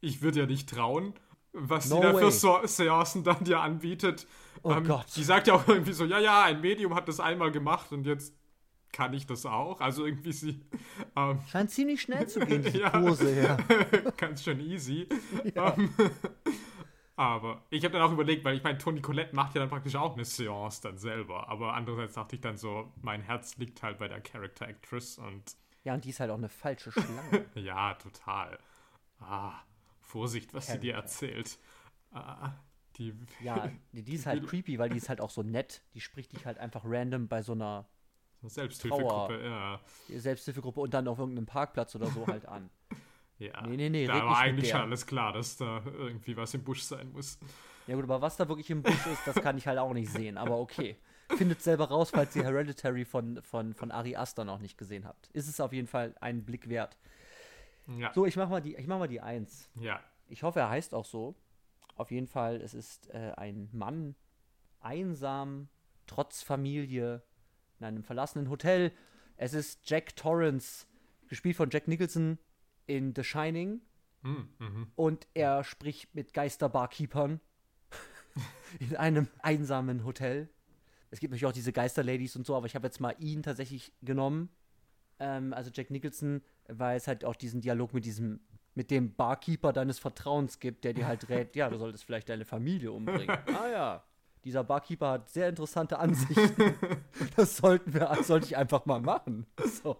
ich würde ja nicht trauen, was No sie da für so Seancen dann dir anbietet. Oh Ähm, Gott. Die sagt ja auch irgendwie so, ja, ja, ein Medium hat das einmal gemacht und jetzt kann ich das auch. Also irgendwie sie ähm, Scheint ziemlich schnell zu gehen, diese Ja. Pose her. ganz schön easy. Ähm, aber ich habe dann auch überlegt, weil ich meine, Toni Collette macht ja dann praktisch auch eine Seance dann selber. Aber andererseits dachte ich dann so, mein Herz liegt halt bei der Character Actress und Ja, und die ist halt auch eine falsche Schlange. Ja, total. Ah, Vorsicht, was sie dir erzählt. Ah, die. Ja, die, die ist halt creepy, weil die ist halt auch so nett. Die spricht dich halt einfach random bei so einer Selbsthilfegruppe, ja. Selbsthilfegruppe und dann auf irgendeinem Parkplatz oder so halt an. ja. Nee, nee, nee, Da war eigentlich schon alles klar, dass da irgendwie was im Busch sein muss. Ja gut, aber was da wirklich im Busch ist, das kann ich halt auch nicht sehen. Aber okay. Findet selber raus, falls ihr Hereditary von, von, von Ari Aster noch nicht gesehen habt. Ist es auf jeden Fall einen Blick wert. Ja. So, ich mach mal die, ich mach mal die Eins. Ja. Ich hoffe, er heißt auch so. Auf jeden Fall, es ist äh, ein Mann, einsam, trotz Familie, in einem verlassenen Hotel. Es ist Jack Torrance, gespielt von Jack Nicholson in The Shining. Mhm. Und er spricht mit Geisterbarkeepern in einem einsamen Hotel. Es gibt natürlich auch diese Geisterladies und so, aber ich habe jetzt mal ihn tatsächlich genommen. Ähm, also Jack Nicholson, weil es halt auch diesen Dialog mit diesem, mit dem Barkeeper deines Vertrauens gibt, der dir halt rät, ja, du solltest vielleicht deine Familie umbringen. ah ja. Dieser Barkeeper hat sehr interessante Ansichten. Das sollten wir, sollte ich einfach mal machen. So.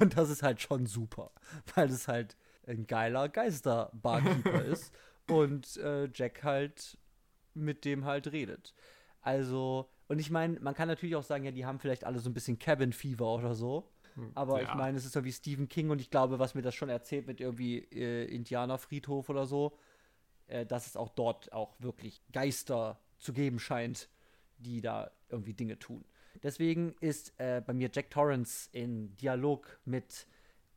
Und das ist halt schon super, weil es halt ein geiler Geister-Barkeeper ist und äh, Jack halt mit dem halt redet. Also, und ich meine, man kann natürlich auch sagen, ja, die haben vielleicht alle so ein bisschen Cabin Fever oder so. Aber ich Ja. meine, es ist so wie Stephen King und ich glaube, was mir das schon erzählt mit irgendwie äh, Indianerfriedhof oder so, äh, dass es auch dort auch wirklich Geister zu geben scheint, die da irgendwie Dinge tun. Deswegen ist äh, bei mir Jack Torrance in Dialog mit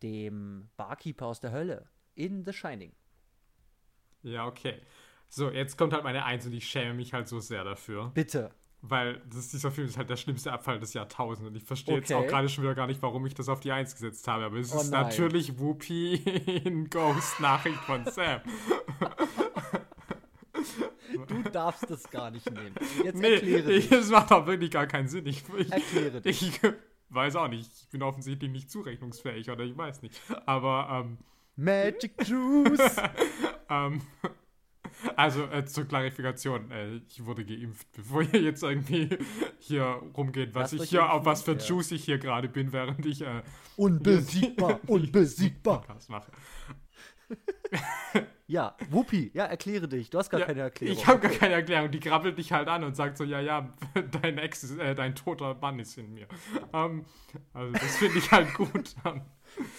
dem Barkeeper aus der Hölle in The Shining. Ja, okay. So, jetzt kommt halt meine Eins und ich schäme mich halt so sehr dafür. Bitte. Weil das, dieser Film ist halt der schlimmste Abfall des Jahrtausends und ich verstehe jetzt Okay. auch gerade schon wieder gar nicht, warum ich das auf die Eins gesetzt habe. Aber es Oh ist nein. natürlich Whoopi in Ghost Nachricht von Sam. Du darfst es gar nicht nehmen. Jetzt Nee, erkläre ich, dich. das macht auch wirklich gar keinen Sinn. Ich, ich, Erkläre dich. ich weiß auch nicht. Ich bin offensichtlich nicht zurechnungsfähig oder ich weiß nicht. Aber, ähm, Magic Juice. ähm, also äh, zur Klarifikation, äh, ich wurde geimpft, bevor ihr jetzt irgendwie hier rumgeht, was Lasst ich hier, auf was für ja. Juice ich hier gerade bin, während ich äh, Unbesiegbar, unbesiegbar. Podcast mache. Ja, Whoopi, ja, erkläre dich. Du hast gar Ja, keine Erklärung. Ich habe gar keine Erklärung. Die krabbelt dich halt an und sagt so, ja, ja, dein Ex, ist, äh, dein toter Mann ist in mir. Ähm, also das finde ich halt gut. Ähm,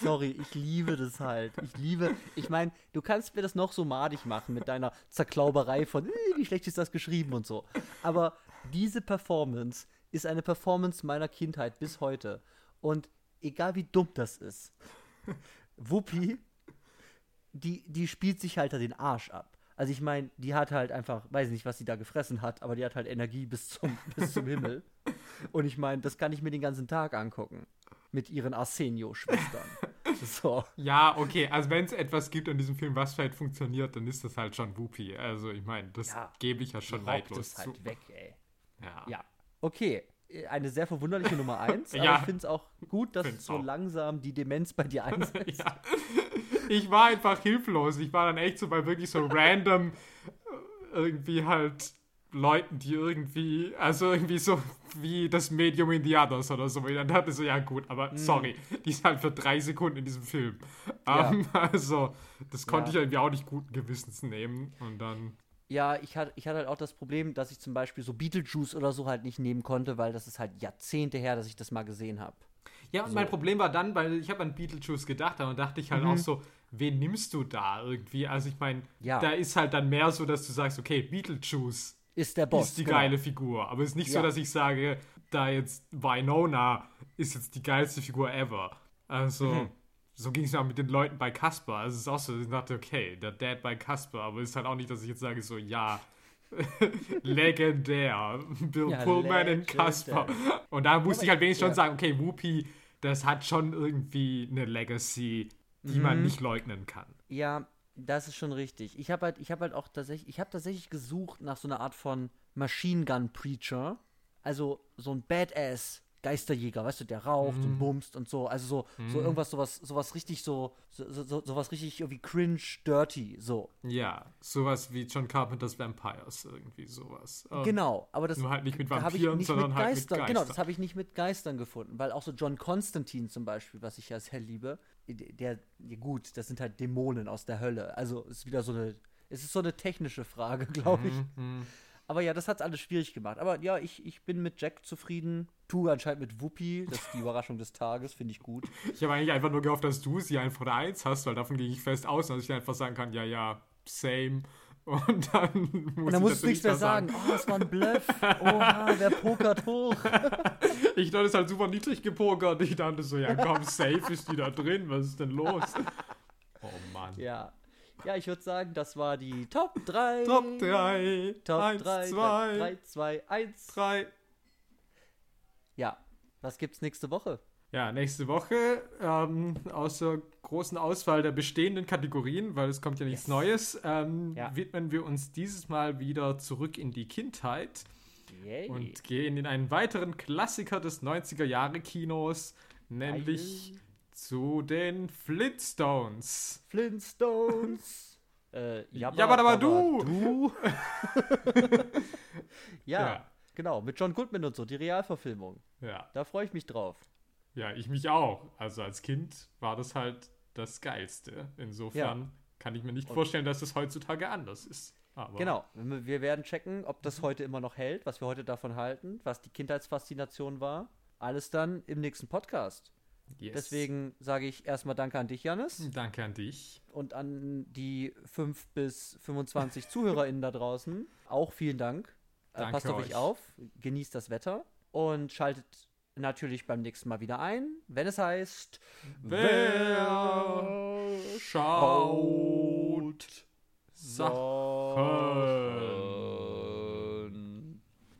Sorry, ich liebe das halt. Ich liebe, ich meine, du kannst mir das noch so madig machen mit deiner Zerklauberei von, äh, wie schlecht ist das geschrieben und so. Aber diese Performance ist eine Performance meiner Kindheit bis heute. Und egal wie dumm das ist, Wuppi, die, die spielt sich halt da den Arsch ab. Also ich meine, die hat halt einfach, weiß nicht, was sie da gefressen hat, aber die hat halt Energie bis zum, bis zum Himmel. Und ich meine, das kann ich mir den ganzen Tag angucken. Mit ihren Arsenio-Schwestern. So. ja, okay, also wenn es etwas gibt an diesem Film, was vielleicht funktioniert, dann ist das halt schon Whoopi. Also ich meine, das Ja, gebe ich ja schon Rockt neidlos halt zu. weg, ey. Ja. Ja. Okay. Eine sehr verwunderliche Nummer 1, aber Ja. ich finde es auch gut, dass so langsam die Demenz bei dir einsetzt. ja. Ich war einfach hilflos. Ich war dann echt so bei wirklich so random äh, irgendwie halt Leuten, die irgendwie, also irgendwie so wie das Medium in the Others oder so. Und dann dachte ich so, ja gut, aber sorry, die ist halt für drei Sekunden in diesem Film. Mhm. Ja. Ähm, also, das konnte Ja. ich irgendwie auch nicht guten Gewissens nehmen. Und dann, Ja, ich hatte, ich hatte halt auch das Problem, dass ich zum Beispiel so Beetlejuice oder so halt nicht nehmen konnte, weil das ist halt Jahrzehnte her, dass ich das mal gesehen habe. Ja, und mein Problem war dann, weil ich habe an Beetlejuice gedacht, aber dann dachte ich Mhm. halt auch so, wen nimmst du da irgendwie? Also ich meine, Ja. da ist halt dann mehr so, dass du sagst, okay, Beetlejuice Ist der Boss. ist die genau. geile Figur. Aber es ist nicht so, Ja. dass ich sage, da jetzt Winona ist jetzt die geilste Figur ever. Also, Mhm. so ging es mir auch mit den Leuten bei Casper. Also es ist auch so, ich dachte, okay, der Dad bei Casper, aber es ist halt auch nicht, dass ich jetzt sage, so, ja, legendär. Bill ja, Pullman in Casper. Und da musste ich halt wenigstens ja. schon sagen, okay, Whoopi, das hat schon irgendwie eine Legacy, die mhm. man nicht leugnen kann. Ja, das ist schon richtig. Ich habe halt, ich habe halt auch tatsächlich, ich habe tatsächlich gesucht nach so einer Art von Machine Gun Preacher. Also so ein Badass Geisterjäger, weißt du, der raucht mm. und mhm. bumst und so. Also so, mm. so mhm. irgendwas, sowas, sowas richtig so, so, so, sowas richtig irgendwie cringe, dirty, so. Ja, sowas wie John Carpenters Vampires, irgendwie sowas. Um, genau, aber das nur halt nicht mit Vampiren, nicht sondern mit halt mit Geistern. Genau, das habe ich nicht mit Geistern gefunden, weil auch so John Constantine zum Beispiel, was ich ja sehr liebe, der, der gut, das sind halt Dämonen aus der Hölle. Also ist wieder so eine, es ist so eine technische Frage, glaube ich. Mm, aber ja, das hat es alles schwierig gemacht. Aber ja, ich, ich bin mit Jack zufrieden. Tu anscheinend mit Whoopi. Das ist die Überraschung des Tages, finde ich gut. Ich habe eigentlich einfach nur gehofft, dass du sie einfach der Eins hast, weil davon gehe ich fest aus, dass ich einfach sagen kann, ja, ja, same. Und dann muss Und dann musst du nichts mehr sagen. sagen. Oh, das war ein Bluff. Oha, der pokert hoch. ich dachte, es ist halt super niedrig gepokert. Ich dachte so, ja komm, safe ist die da drin. Was ist denn los? Oh Mann. Ja, ja, ich würde sagen, das war die Top 3. Top 3. Top 1, 3, 2. 3, 2, 1. 3. Ja, was gibt's nächste Woche? Ja, nächste Woche, ähm, außer großen Auswahl der bestehenden Kategorien, weil es kommt ja nichts yes. Neues, ähm, ja. widmen wir uns dieses Mal wieder zurück in die Kindheit Yay. und gehen in einen weiteren Klassiker des 90er-Jahre-Kinos, nämlich zu den Flintstones. Flintstones. äh, Jabba, Jabba du. du. ja, ja, genau, mit John Goodman und so, die Realverfilmung. Ja. Da freue ich mich drauf. Ja, ich mich auch. Also als Kind war das halt das Geilste. Insofern ja. kann ich mir nicht und vorstellen, dass es heutzutage anders ist. Aber genau, wir werden checken, ob das heute immer noch hält, was wir heute davon halten, was die Kindheitsfaszination war. Alles dann im nächsten Podcast. Yes. Deswegen sage ich erstmal Danke an dich, Janis. Danke an dich. Und an die 5 bis 25 ZuhörerInnen da draußen. Auch vielen Dank. Äh, Danke Passt auf euch auf, genießt das Wetter und schaltet natürlich beim nächsten Mal wieder ein, wenn es heißt Wer schaut Sachen.